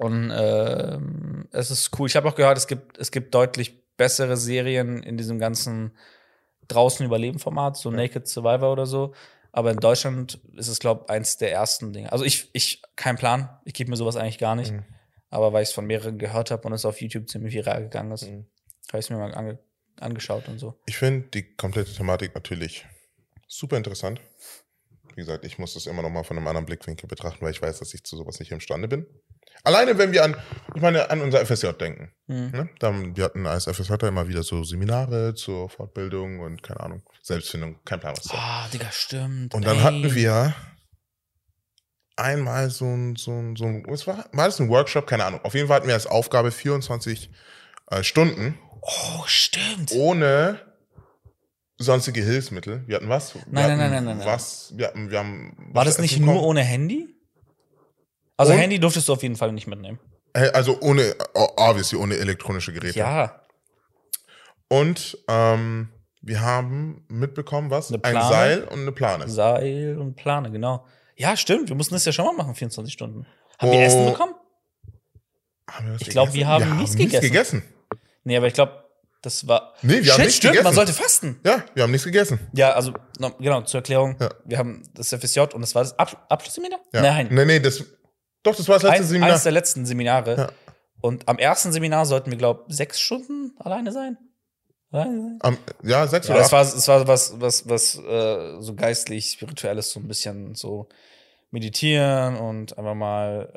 Und ähm, es ist cool. Ich habe auch gehört, es gibt, es gibt deutlich bessere Serien in diesem ganzen draußen überleben Format, so Naked Survivor oder so. Aber in Deutschland ist es, glaube ich, eins der ersten Dinge. Also ich, ich, kein Plan. Ich gebe mir sowas eigentlich gar nicht. Mhm. Aber weil ich es von mehreren gehört habe und es auf YouTube ziemlich viral gegangen ist, Mhm. habe ich es mir mal ange angeschaut und so. Ich finde die komplette Thematik natürlich super interessant. Wie gesagt, ich muss das immer noch mal von einem anderen Blickwinkel betrachten, weil ich weiß, dass ich zu sowas nicht imstande bin. Alleine, wenn wir an, ich meine, an unser FSJ denken. Mhm. Ne? Da, wir hatten als FSJ immer wieder so Seminare zur Fortbildung und keine Ahnung, Selbstfindung, kein Plan was. Ah, Digga, stimmt. Und dann Ey. hatten wir einmal so ein, so ein, so ein was war, war das ein Workshop? Keine Ahnung. Auf jeden Fall hatten wir als Aufgabe 24 äh, Stunden Oh, stimmt. ohne sonstige Hilfsmittel. Wir hatten was? Wir Nein, nein, hatten nein, nein, nein, nein. Was? Wir hatten, wir haben War das nicht essen nur bekommen. ohne Handy? Also Und? Handy durftest du auf jeden Fall nicht mitnehmen. Äh, Also ohne, o- obviously, ohne elektronische Geräte. Ja. Und ähm, wir haben mitbekommen, was? Eine Ein Plane? Seil und eine Plane. Seil und Plane, genau. Ja, stimmt. Wir mussten das ja schon mal machen, 24 Stunden. Haben wir Oh. Essen bekommen? Haben wir das Ich glaub, gegessen? wir haben nichts gegessen. gegessen. Nee, aber ich glaube, das war. Nee, wir haben Shit, nichts stimmt, gegessen. man sollte fasten. Ja, wir haben nichts gegessen. Ja, also, genau, zur Erklärung. Ja. Wir haben das FSJ und das war das Ab Abschlussseminar? Ja. Nein. Nee, nee, das. Doch, das war das letzte Eins, Seminar. eins der letzten Seminare. Ja. Und am ersten Seminar sollten wir, glaube ich, sechs Stunden alleine sein. Alleine sein. Am, ja, sechs Ja, oder es acht. war, es war was, was, was äh, so geistlich, spirituelles, so ein bisschen so meditieren und einfach mal,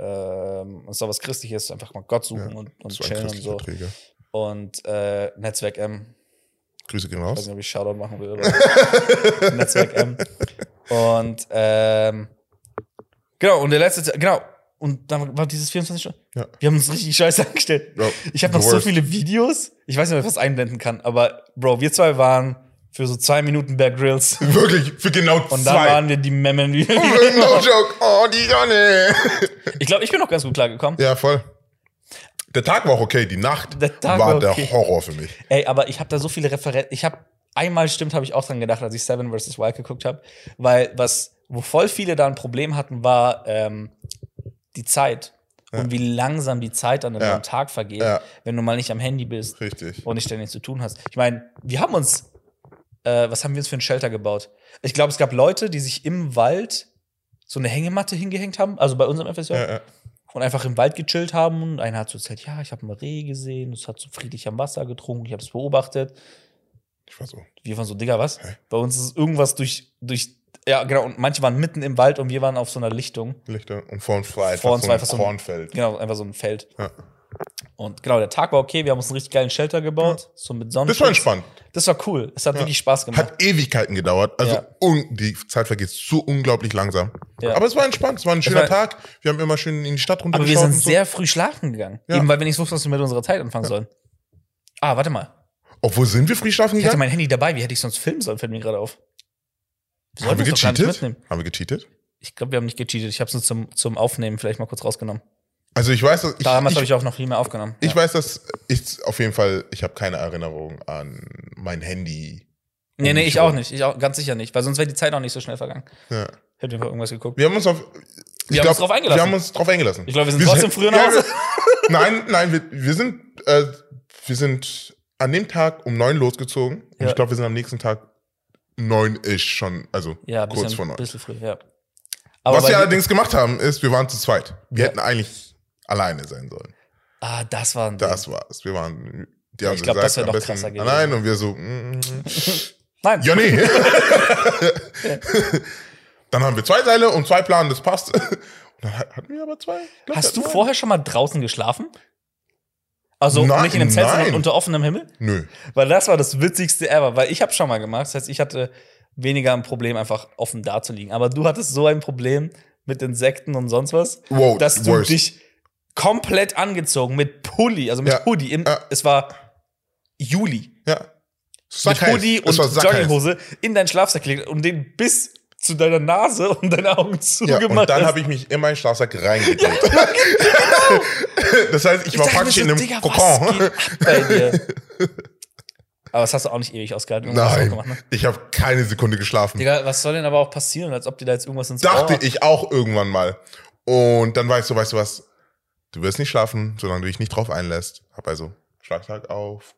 ähm, es soll was Christliches, einfach mal Gott suchen und, und war ein chillen und so. Träger. Und äh, Netzwerk M, Grüße gehen ich weiß raus. nicht, ob ich Shoutout machen will, Netzwerk M. Und ähm, genau, und der letzte, genau, und dann war dieses 24 Stunden. Ja. Wir haben uns richtig scheiße angestellt. Ja, Ich habe noch so viele Videos. Ich weiß nicht, ob ich das einblenden kann, aber Bro, wir zwei waren für so zwei Minuten Bear Grills. Wirklich, für genau Und dann zwei. waren wir die Memmen. no joke. Oh, die Sonne. Ich glaube, ich bin noch ganz gut klargekommen. ja, voll. Der Tag war auch okay, die Nacht Der war war der okay. Horror für mich. Ey, aber ich habe da so viele Referenzen. Ich habe einmal stimmt, habe ich auch dran gedacht, als ich Seven vs. Wild geguckt habe, weil was, wo voll viele da ein Problem hatten, war ähm, die Zeit und wie langsam die Zeit dann in Ja. einem Tag vergeht, Ja. wenn du mal nicht am Handy bist Richtig. und nicht ständig zu tun hast. Ich meine, wir haben uns, äh, was haben wir uns für ein Shelter gebaut? Ich glaube, es gab Leute, die sich im Wald so eine Hängematte hingehängt haben, also bei unserem FSJ, Ja, ja. und einfach im Wald gechillt haben. Und einer hat so erzählt, ja, ich habe einen Reh gesehen, es hat so friedlich am Wasser getrunken, ich habe es beobachtet. Ich war so. Wir waren so, Digga, was? Hä? Bei uns ist irgendwas durch, durch, ja, genau, und manche waren mitten im Wald und wir waren auf so einer Lichtung. Lichter und vor uns war Vor uns so ein einfach so ein- Kornfeld. Genau, einfach so ein Feld. Ja. Und genau, der Tag war okay, wir haben uns einen richtig geilen Shelter gebaut, so mit Sonnen. Das war entspannt. Das war cool. Es hat wirklich Spaß gemacht. Hat Ewigkeiten gedauert. Also Ja. die Zeit vergeht so unglaublich langsam. Ja. Aber es war entspannt. Es war ein schöner war- Tag. Wir haben immer schön in die Stadt Aber wir runtergeschaut. sind so. sehr früh schlafen gegangen. Ja. Eben weil wir nicht wussten, was wir mit unserer Zeit anfangen sollen. Ah, warte mal. Obwohl sind wir früh schlafen Ich hatte gegangen? mein Handy dabei. Wie hätte ich sonst filmen sollen? Fällt mir gerade auf. Wir Haben wir gecheatet? Haben wir gecheatet? Ich glaube, wir haben nicht gecheatet. Ich habe es nur zum, zum Aufnehmen vielleicht mal kurz rausgenommen. Also ich weiß, dass ich, Damals habe ich auch noch viel mehr aufgenommen. ich ja. weiß, dass ich auf jeden Fall, ich habe keine Erinnerung an mein Handy. Nee, nee, ich auch nicht. Ich auch, ganz sicher nicht. Weil sonst wäre die Zeit auch nicht so schnell vergangen. Ja. Hätten wir irgendwas geguckt. Wir haben uns auf. ich haben uns drauf eingelassen. Wir haben uns drauf eingelassen. Ich glaube, wir sind trotzdem früher nach Hause. nein, nein, wir, wir sind, äh, wir sind an dem Tag um neun losgezogen. Und Ja. ich glaube, wir sind am nächsten Tag neun ist schon, also Ja, kurz bisschen, vor neun. bisschen früh, ja. Aber Was wir allerdings gemacht haben, ist, wir waren zu zweit. Wir Ja. hätten eigentlich alleine sein sollen. Ah, das war ein Ding. Das war's. Wir waren, die haben ich glaub, das am besten krasser gewesen. Allein und wir so, mm, mm, mm. Nein. ja, nee. Dann haben wir zwei Seile und zwei Planen, das passt. Und dann hatten wir aber zwei. Glaub, Hast du vorher schon mal draußen geschlafen? Also Nein, nicht in einem Zelt, sondern unter offenem Himmel? Nö. Weil das war das witzigste ever, weil ich habe schon mal gemacht. Das heißt, ich hatte weniger ein Problem, einfach offen da zu liegen. Aber du hattest so ein Problem mit Insekten und sonst was, Wow, dass du worst. dich komplett angezogen mit Pulli, also mit Ja, Hoodie. Im, ja. Es war Juli. Ja. Mit heiß. Hoodie und. Jogginghose in deinen Schlafsack gelegt und den bis zu deiner Nase und deine Augen Ja, zugemacht und dann habe ich mich in meinen Schlafsack reingedreht. das heißt, ich war dachte mir praktisch so, in einem Digga, Kokon. Aber das hast du auch nicht ewig ausgehalten. Du Nein, Gemacht, ne? ich habe keine Sekunde geschlafen. Digga, was soll denn aber auch passieren, als ob dir da jetzt irgendwas ins Dachte Ohr... ich auch irgendwann mal. Und dann war ich so, weißt du was, du wirst nicht schlafen, solange du dich nicht drauf einlässt. Hab also Schlagtag auf,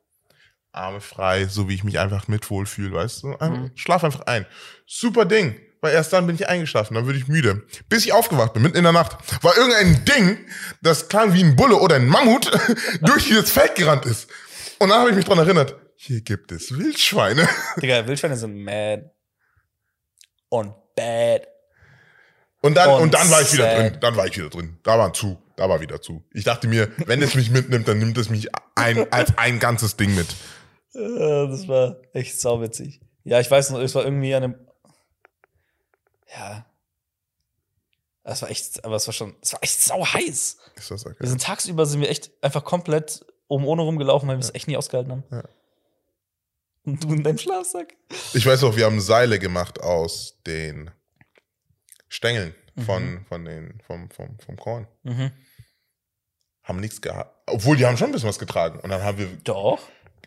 Arme frei, so wie ich mich einfach mit wohlfühle, weißt du? Mhm. Schlaf einfach ein. Super Ding. Weil erst dann bin ich eingeschlafen, dann würde ich müde. Bis ich aufgewacht bin, mitten in der Nacht, war irgendein Ding, das klang wie ein Bulle oder ein Mammut, durch dieses Feld gerannt ist. Und dann habe ich mich dran erinnert, hier gibt es Wildschweine. Digga, Wildschweine sind mad. Und bad. Und dann, und, Und dann war ich wieder sad. drin. Dann war ich wieder drin. Da war zu. Da war wieder zu. Ich dachte mir, wenn es mich mitnimmt, dann nimmt es mich ein, als ein ganzes Ding mit. Äh, Das war echt sauwitzig. Ja, ich weiß noch, es war irgendwie an einem. Ja. Das war echt, aber es war schon, es war echt sau heiß. Ist das okay? Wir sind tagsüber sind wir echt einfach komplett um ohne rumgelaufen, weil wir es echt nie ausgehalten haben. Ja. Und du in deinem Schlafsack. Ich weiß auch, wir haben Seile gemacht aus den Stängeln von, von den, vom, vom, vom Korn. Mhm. Haben nichts gehabt. Obwohl, die haben schon ein bisschen was getragen. Und dann haben wir, Doch.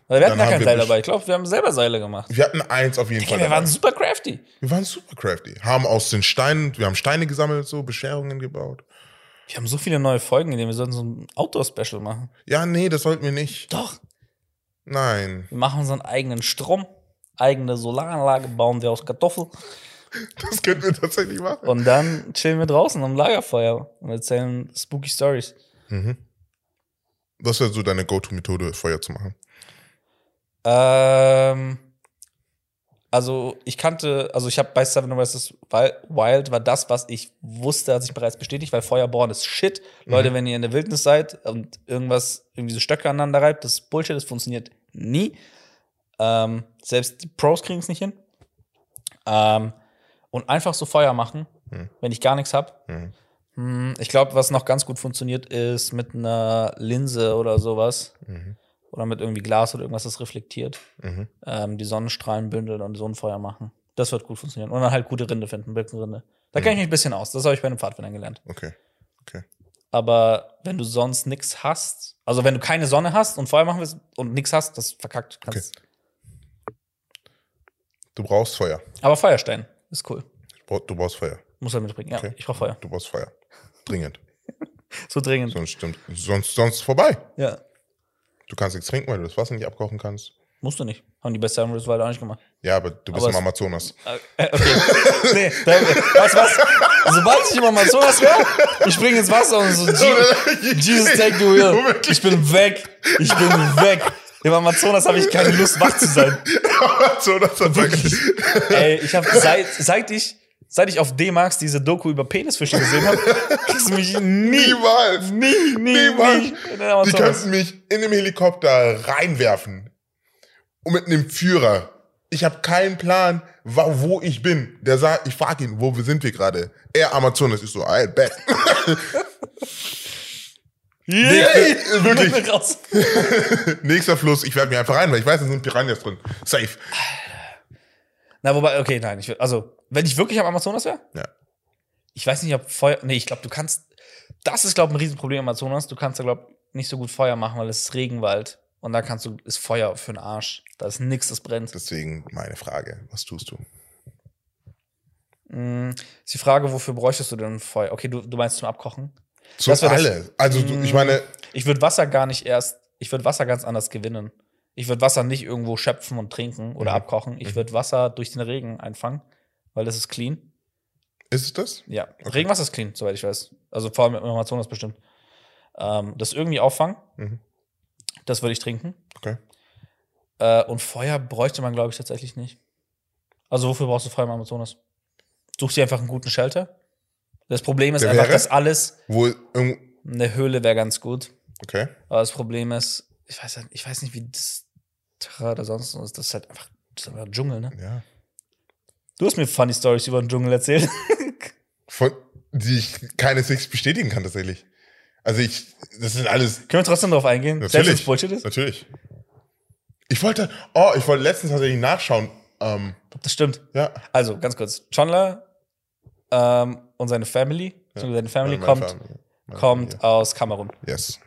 Weil wir hatten gar kein Seil dabei. Ich glaube, wir haben selber Seile gemacht. wir hatten eins auf jeden Digga, Fall. wir dabei. waren super crafty. wir waren super crafty. Haben aus den Steinen, wir haben Steine gesammelt, so Bescherungen gebaut. Wir haben so viele neue Folgen, in denen wir sollten so ein Outdoor-Special machen. Ja, nee, das sollten wir nicht. Doch. Nein. Wir machen unseren eigenen Strom, eigene Solaranlage bauen wir aus Kartoffeln Das könnten wir tatsächlich machen. und dann chillen wir draußen am Lagerfeuer und erzählen spooky Stories. Mhm. Was wäre so deine Go-To-Methode, Feuer zu machen? Ähm, also ich kannte, also ich habe bei Seven vs. Wild war das, was ich wusste, hat sich bereits bestätigt, weil Feuerborn ist Shit. Leute, wenn ihr in der Wildnis seid und irgendwas, irgendwie so Stöcke aneinander reibt, das ist Bullshit, das funktioniert nie. Ähm, selbst die Pros kriegen es nicht hin. Ähm, und einfach so Feuer machen, wenn ich gar nichts hab. Hm, Ich glaube, was noch ganz gut funktioniert, ist mit einer Linse oder sowas. Oder mit irgendwie Glas oder irgendwas, das reflektiert. Ähm, die Sonnenstrahlen bündeln und so ein Feuer machen. Das wird gut funktionieren. Und dann halt gute Rinde finden, Birkenrinde. Da kenne ich mich ein bisschen aus. Das habe ich bei den Pfadfindern gelernt. Okay. Okay. Aber wenn du sonst nichts hast, also wenn du keine Sonne hast und Feuer machen willst und nichts hast, das verkackt. Kannst. Du brauchst Feuer. Aber Feuerstein ist cool. Du brauchst Feuer. Muss er mitbringen. Ja, Okay. ich brauche Feuer. Du brauchst Feuer. Dringend. So dringend. Sonst stimmt. Sonst, sonst vorbei. Ja. Du kannst nichts trinken, weil du das Wasser nicht abkochen kannst. Musst du nicht. Haben die bei Seven vs. Wild auch nicht gemacht. Ja, aber du bist Aber im Amazonas. Äh, okay. nee, du was? Sobald ich immer mal sowas höre, ich springe ins Wasser und so, Je- Jesus take the wheel. Ich bin weg. Ich bin weg. Im Amazonas habe ich keine Lust, wach zu sein. Amazonas hat Ey, ich habe seit, seit ich, seit ich auf D-Max diese Doku über Penisfische gesehen habe, kriegst du mich nie, Niemals. nie, nie, Niemals. nie Die könnten mich in dem Helikopter reinwerfen. Und mit einem Führer. Ich habe keinen Plan, wo ich bin. Der sagt, ich frage ihn, wo sind wir gerade? Er Amazonas. Ich so, I bet. Yay! Nächste- wirklich. Nächster Fluss, ich werde mir einfach rein, weil ich weiß, da sind Piranhas drin. Safe. Na, wobei, okay, nein, ich, will- also, wenn ich wirklich am Amazonas wäre, Ja. ich weiß nicht, ob Feuer, nee, ich glaube, du kannst, das ist, glaube ich, ein Riesenproblem Amazonas, du kannst da, glaube nicht so gut Feuer machen, weil es ist Regenwald und da kannst du, ist Feuer für den Arsch, da ist nichts, das brennt. Deswegen meine Frage, was tust du? Mm, ist die Frage, wofür bräuchtest du denn Feuer? Okay, du, du meinst zum Abkochen? Zu Das wär das- alle. Also du, ich meine, Ich würde Wasser gar nicht erst, ich würde Wasser ganz anders gewinnen. Ich würde Wasser nicht irgendwo schöpfen und trinken oder Mhm. abkochen. Ich würde Wasser durch den Regen einfangen, weil das ist clean. ist es das? Ja, Regenwasser ist clean, soweit ich weiß. Also vor allem im Amazonas bestimmt. Ähm, das irgendwie auffangen, Mhm. das würde ich trinken. Okay. Äh, und Feuer bräuchte man, glaube ich, tatsächlich nicht. Also wofür brauchst du Feuer im Amazonas? Such dir einfach einen guten Shelter. Das Problem ist Der einfach, wäre? dass alles, Wo irgendwo, eine Höhle wäre ganz gut. okay. Aber das Problem ist, ich weiß, halt- ich weiß nicht, wie das Terrain oder sonst was ist. Das ist halt einfach, das ist einfach ein Dschungel, ne? Ja. Du hast mir Funny Stories über den Dschungel erzählt. Von, die ich keineswegs bestätigen kann tatsächlich. Also ich, das sind alles, Können wir trotzdem darauf eingehen? Selbst wenn es natürlich. Bullshit ist? Natürlich. Ich wollte, oh, ich wollte letztens tatsächlich nachschauen. Ähm, Das stimmt. ja. Also, ganz kurz. Chandler ähm, und seine Family, beziehungsweise seine Family Meine kommt. Meine kommt Familie. aus Kamerun. Yes.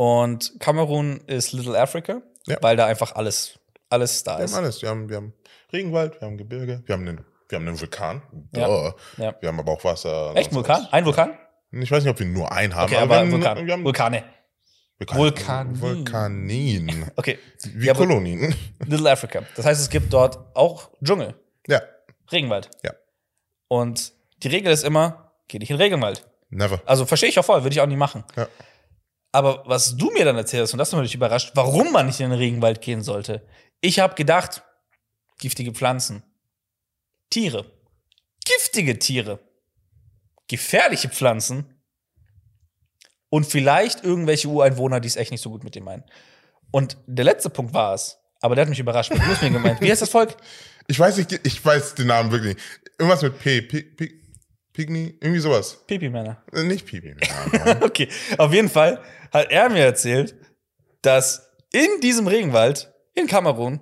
Und Kamerun ist Little Africa, Ja. weil da einfach alles, alles da Wir ist. haben alles. Wir haben, wir haben Regenwald, wir haben Gebirge, wir haben einen, wir haben einen Vulkan. Ja. Ja. Wir haben aber auch Wasser. Echt, Vulkan? Ein Vulkan? Ich weiß nicht, ob wir nur einen haben. Okay, wir aber haben, Vulkan. Wir haben Vulkane. Vulkan. Vulkanin. Vulkanin. Okay. Wie Ja, aber Kolonien. Little Africa. Das heißt, es gibt dort auch Dschungel, Ja. Regenwald. Ja. Und die Regel ist immer, geh nicht in den Regenwald. Never. Also verstehe ich auch voll, würde ich auch nie machen. Ja. Aber was du mir dann erzählst, und das hat mich überrascht, warum man nicht in den Regenwald gehen sollte. Ich habe gedacht, giftige Pflanzen, Tiere, giftige Tiere, gefährliche Pflanzen und vielleicht irgendwelche Ureinwohner, die es echt nicht so gut mit dem meinen. Und der letzte Punkt war es, aber der hat mich überrascht. Du hast mir gemeint. Wie heißt das Volk? Ich weiß nicht, ich weiß den Namen wirklich nicht. Irgendwas mit P. P. P. Pygmy? Irgendwie sowas. Pipi-Männer. Äh, Nicht Pipi. Ja, Okay, auf jeden Fall hat er mir erzählt, dass in diesem Regenwald in Kamerun,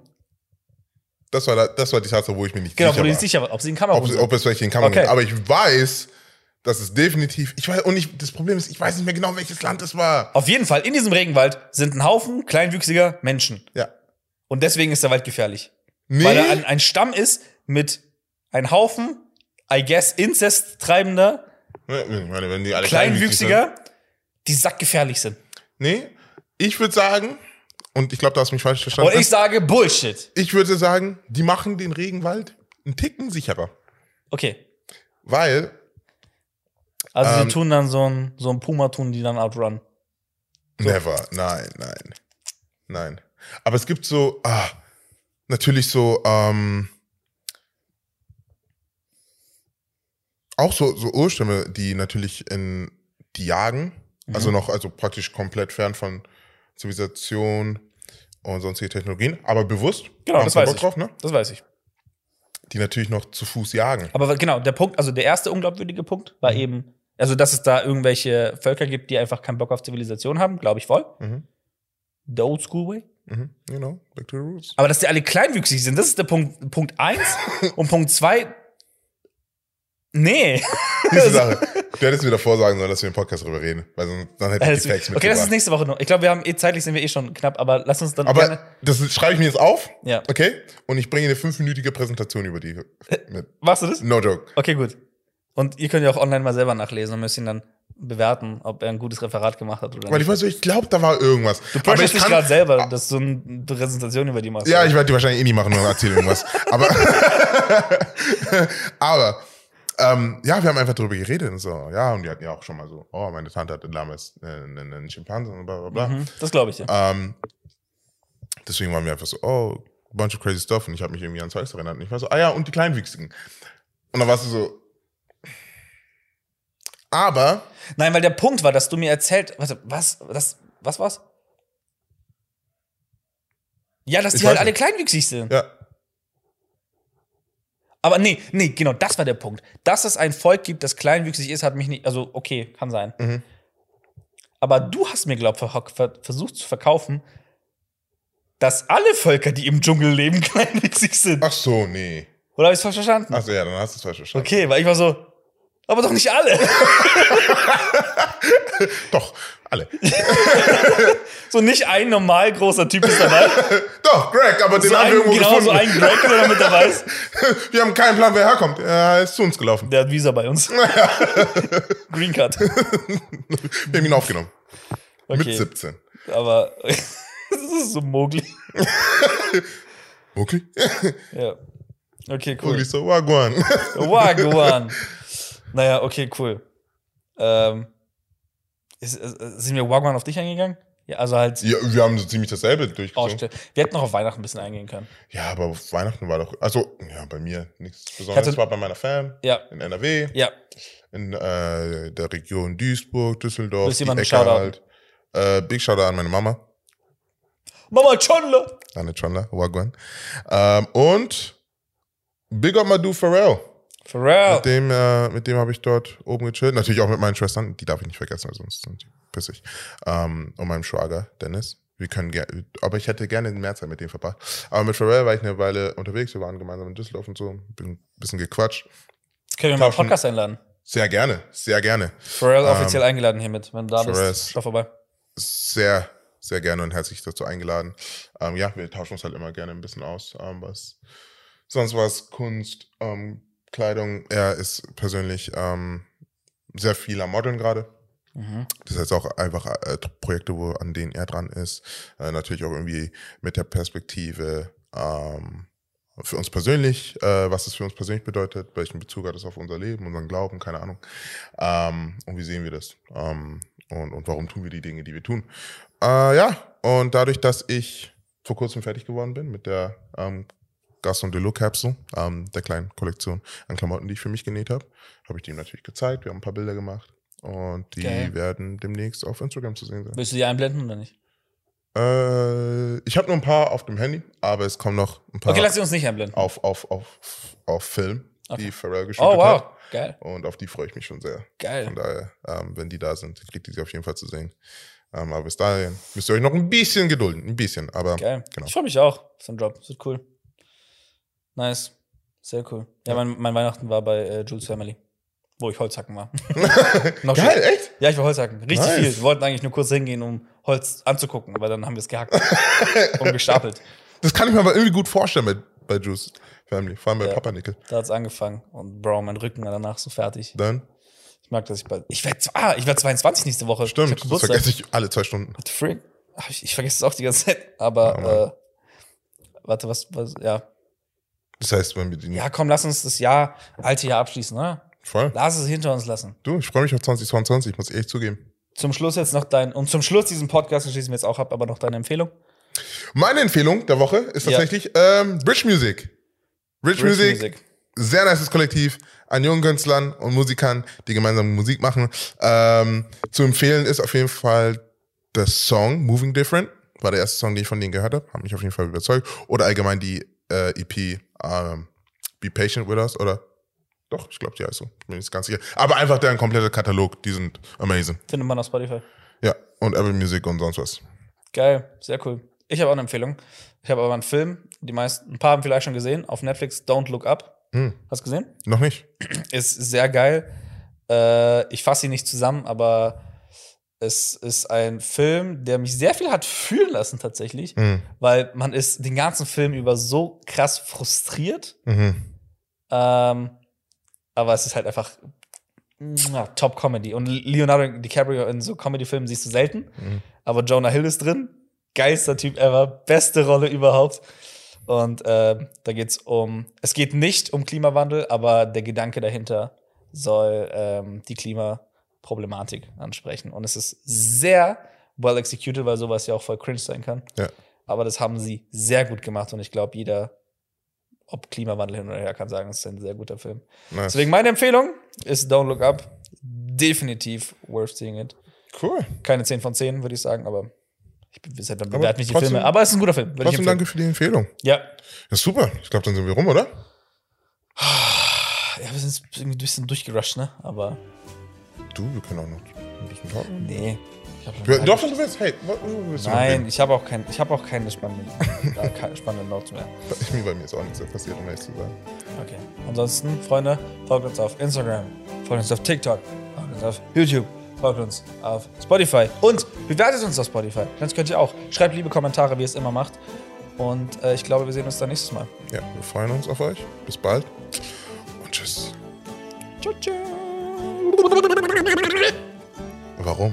das, war, da- das war die Tatsache, wo ich mir nicht genau, wo sicher du war. nicht sicher war, ob sie in Kamerun ob, sind. ob es welche in Kamerun Okay. gibt. Aber ich weiß, dass es definitiv. Ich weiß, und ich, das Problem ist, ich weiß nicht mehr genau, welches Land es war. Auf jeden Fall, in diesem Regenwald sind ein Haufen kleinwüchsiger Menschen. Ja. Und deswegen ist der Wald gefährlich. Nee. Weil er ein, ein Stamm ist mit ein Haufen, I guess, Inzest-treibender, wenn die alle kleinwüchsig kleinwüchsiger, die sackgefährlich sind. Nee, ich würde sagen, und ich glaube, du hast mich falsch verstanden. Und ich sage Bullshit. ich würde sagen, die machen den Regenwald einen Ticken sicherer. Okay. Weil, Also Ähm, die tun dann so ein, so ein Puma tun die dann outrun. Never. Nein, nein. Nein. Aber es gibt so, ah, natürlich so, ähm, auch so, so Urstämme, die natürlich in, die jagen, also noch, also praktisch komplett fern von Zivilisation und sonstige Technologien, aber bewusst. Genau, das weiß Bock ich. drauf, ne? Das weiß ich. Die natürlich noch zu Fuß jagen. Aber genau, der Punkt, also der erste unglaubwürdige Punkt war Mhm. eben, also dass es da irgendwelche Völker gibt, die einfach keinen Bock auf Zivilisation haben, glaube ich voll. Mhm. The old school way. Mhm. You know, back to the roots. Aber dass die alle kleinwüchsig sind, das ist der Punkt, Punkt eins. Und Punkt zwei, nee. Diese Sache. Du hättest mir davor sagen sollen, dass wir im Podcast drüber reden, weil sonst, dann hätte ich die Facts okay, das ist nächste Woche noch. Ich glaube, wir haben eh zeitlich sind wir eh schon knapp, aber lass uns dann Aber das schreibe ich mir jetzt auf, Ja. okay? Und ich bringe eine fünfminütige Präsentation über die mit. Machst du das? No joke. Okay, gut. Und ihr könnt ja auch online mal selber nachlesen und müsst ihn dann bewerten, ob er ein gutes Referat gemacht hat oder Weil nicht. ich weiß, ich glaube, da war irgendwas. Du ich dich gerade selber, dass du eine Präsentation über die machst. Ja, ich werde die wahrscheinlich eh nie machen und erzähle irgendwas. Aber, aber ähm, ja, wir haben einfach darüber geredet und so. Ja, und die hatten ja auch schon mal so, oh, meine Tante hatte damals einen, einen, einen Schimpansen und bla bla bla. Mhm, das glaube ich dir. Ähm, deswegen waren wir einfach so, oh, bunch of crazy stuff. Und ich habe mich irgendwie an Zeugs erinnert. Und ich war so, ah ja, und die Kleinwüchsigen. Und dann warst du so. Aber, Nein, weil der Punkt war, dass du mir erzählt, warte, was, das, was war's? Ja, dass Ich die halt alle nicht. kleinwüchsig sind. ja, Aber nee, nee, genau, das war der Punkt. Dass es ein Volk gibt, das kleinwüchsig ist, hat mich nicht, also okay, kann sein. Mhm. Aber du hast mir, glaub ver versucht zu verkaufen, dass alle Völker, die im Dschungel leben, kleinwüchsig sind. ach so, nee. Oder habe ich es falsch verstanden? Ach so, ja, dann hast du es falsch verstanden. Okay, weil ich war so, aber doch nicht alle. Doch, alle. so nicht ein normal großer Typ ist dabei. Doch, Greg, aber den so haben wir irgendwo genau, so gefunden. ein Greg, der da mit dabei ist. wir haben keinen Plan, wer herkommt. Er ist zu uns gelaufen. Der hat Visa bei uns. Green Card. Wir haben ihn aufgenommen. Mit Okay, 17. aber das ist so Mowgli. Okay. Ja. Okay, cool. Mowgli so, Wagwan. Wagwan. Naja, okay, cool. Ähm, ist, ist, sind wir Wagwan auf dich eingegangen? Ja, also halt ja, wir haben so ziemlich dasselbe durchgezogen. Wir hätten noch auf Weihnachten ein bisschen eingehen können. Ja, aber auf Weihnachten war doch, also, ja, bei mir nichts Besonderes. hatte- war bei meiner Fam Ja, in NRW, ja. in äh, der Region Duisburg, Düsseldorf, Ecke shoutouten? halt. Äh, Big Shoutout an meine Mama, Mama Chonle. Anne Chandler, Wagwan. Ähm, und Big Up Madu Pharrell. Pharrell. Mit dem, äh, mit dem habe ich dort oben gechillt. Natürlich auch mit meinen Schwestern, die darf ich nicht vergessen, weil sonst sind die pissig. Ähm, und meinem Schwager, Dennis. Wir können gerne, aber ich hätte gerne mehr Zeit mit dem verbracht. Aber mit Pharrell war ich eine Weile unterwegs. Wir waren gemeinsam in Düsseldorf und so, bin ein bisschen gequatscht. Können wir mal einen. Podcast einladen? Sehr gerne, sehr gerne. Pharrell Ähm, offiziell eingeladen hiermit. Wenn du da Pharrell bist, ist- schau vorbei. Sehr, sehr gerne und herzlich dazu eingeladen. Ähm, ja, wir tauschen uns halt immer gerne ein bisschen aus, ähm, was sonst was, Kunst, ähm, Kleidung. Er ist persönlich ähm, sehr viel am Modeln gerade. Mhm. Das heißt auch einfach äh, Projekte, wo, an denen er dran ist. Äh, natürlich auch irgendwie mit der Perspektive ähm, für uns persönlich, äh, was es für uns persönlich bedeutet, welchen Bezug hat es auf unser Leben, unseren Glauben, keine Ahnung. Ähm, und wie sehen wir das? Ähm, und, und warum tun wir die Dinge, die wir tun? Äh, ja, und dadurch, dass ich vor kurzem fertig geworden bin mit der Gaston Delo Capsule, ähm, der kleinen Kollektion an Klamotten, die ich für mich genäht habe, habe ich die ihm natürlich gezeigt. Wir haben ein paar Bilder gemacht und die Geil. werden demnächst auf Instagram zu sehen sein. Willst du die einblenden oder nicht? Äh, ich habe nur ein paar auf dem Handy, aber es kommen noch ein paar Okay, lass sie uns nicht einblenden. auf, auf, auf, auf Film, Okay. die Pharrell geschootet Oh, wow. hat. Geil. Und auf die freue ich mich schon sehr. Von Geil. daher, ähm, wenn die da sind, kriegt ihr sie auf jeden Fall zu sehen. Ähm, aber bis dahin müsst ihr euch noch ein bisschen gedulden. Ein bisschen, aber Geil. genau. Ich freue mich auch. auf den Drop. Das wird cool. Nice. Sehr cool. Ja, Mein, mein Weihnachten war bei äh, Jules Family, wo ich Holzhacken war. Noch Geil, schön. echt? Ja, ich war Holzhacken. Richtig Nice. viel. Wir wollten eigentlich nur kurz hingehen, um Holz anzugucken, aber dann haben wir es gehackt und gestapelt. Das kann ich mir aber irgendwie gut vorstellen bei, bei Juice Family, vor allem bei Ja. Papa Nickel. Da hat es angefangen und Bro, mein Rücken war danach so fertig. Dann, Ich mag, dass ich bald. Ich werde ah, ich werd 22 nächste Woche. Ich stimmt, hab das vergesse ich alle zwei Stunden. What the? Ach, Ich, ich vergesse es auch die ganze Zeit. Aber Ja, äh, warte, was, was, ja. Das heißt, wenn wir die Ja, komm, lass uns das Jahr, alte Jahr abschließen, ne? voll. Lass es hinter uns lassen. Du, ich freue mich auf 2022, muss ich echt zugeben. zum Schluss jetzt noch dein, und zum Schluss diesen Podcast schließen wir jetzt auch ab, aber noch deine Empfehlung. Meine Empfehlung der Woche ist Ja. tatsächlich ähm, Bridge Music. Bridge, Bridge Music, Music. sehr nices Kollektiv an jungen Künstlern und Musikern, die gemeinsam Musik machen. Ähm, zu empfehlen ist auf jeden Fall der Song Moving Different. War der erste Song, den ich von denen gehört habe. Hat mich auf jeden Fall überzeugt. Oder allgemein die äh, EP ähm, Be Patient With Us. Oder doch, ich glaube, die heißt so. Bin nicht ganz sicher. Aber einfach deren kompletter Katalog. Die sind amazing. Findet man auf Spotify. Ja, und Apple Music und sonst was. Geil, sehr cool. Ich habe auch eine Empfehlung. Ich habe aber einen Film, die meisten, ein paar haben vielleicht schon gesehen, auf Netflix, Don't Look Up. Hm. Hast du gesehen? Noch nicht? Ist sehr geil. Äh, ich fasse ihn nicht zusammen, aber es ist ein Film, der mich sehr viel hat fühlen lassen tatsächlich, Hm. weil man ist den ganzen Film über so krass frustriert. Mhm. Ähm, aber es ist halt einfach ja, Top Comedy. Und Leonardo DiCaprio in so Comedy-Filmen siehst du selten. Mhm. Aber Jonah Hill ist drin. Geilster Typ ever. Beste Rolle überhaupt. Und äh, da geht's um. Es geht nicht um Klimawandel, aber der Gedanke dahinter soll ähm, die Klimaproblematik ansprechen. Und es ist sehr well executed, weil sowas ja auch voll cringe sein kann. Ja. Aber das haben sie sehr gut gemacht und ich glaube, jeder, ob Klimawandel hin oder her, kann sagen, es ist ein sehr guter Film. Nice. Deswegen meine Empfehlung ist Don't Look Up. Definitiv worth seeing it. Cool. Keine 10 von 10, würde ich sagen, aber ich bewerte nicht die Filme. Aber es ist ein guter Film. Trotzdem danke für die Empfehlung. Ja. Ja, super. Ich glaube, dann sind wir rum, oder? ja, wir sind ein bisschen durchgerusht, ne? Aber Du, wir können auch noch ein bisschen talken. nee. Schon Wir, gesagt, doch, du willst. Hey, willst du noch Nein, ich habe auch, kein, ich hab auch keine spannenden, äh, keine spannenden Notes mehr. Bei mir ist auch nichts passiert, um ehrlich zu sein. Okay. Ansonsten, Freunde, folgt uns auf Instagram, folgt uns auf TikTok, folgt uns auf YouTube, folgt uns auf Spotify und bewertet uns auf Spotify. Das könnt ihr auch. Schreibt liebe Kommentare, wie ihr es immer macht. Und äh, ich glaube, wir sehen uns dann nächstes Mal. Ja, wir freuen uns auf euch. Bis bald. Und tschüss. Ciao, ciao. Warum?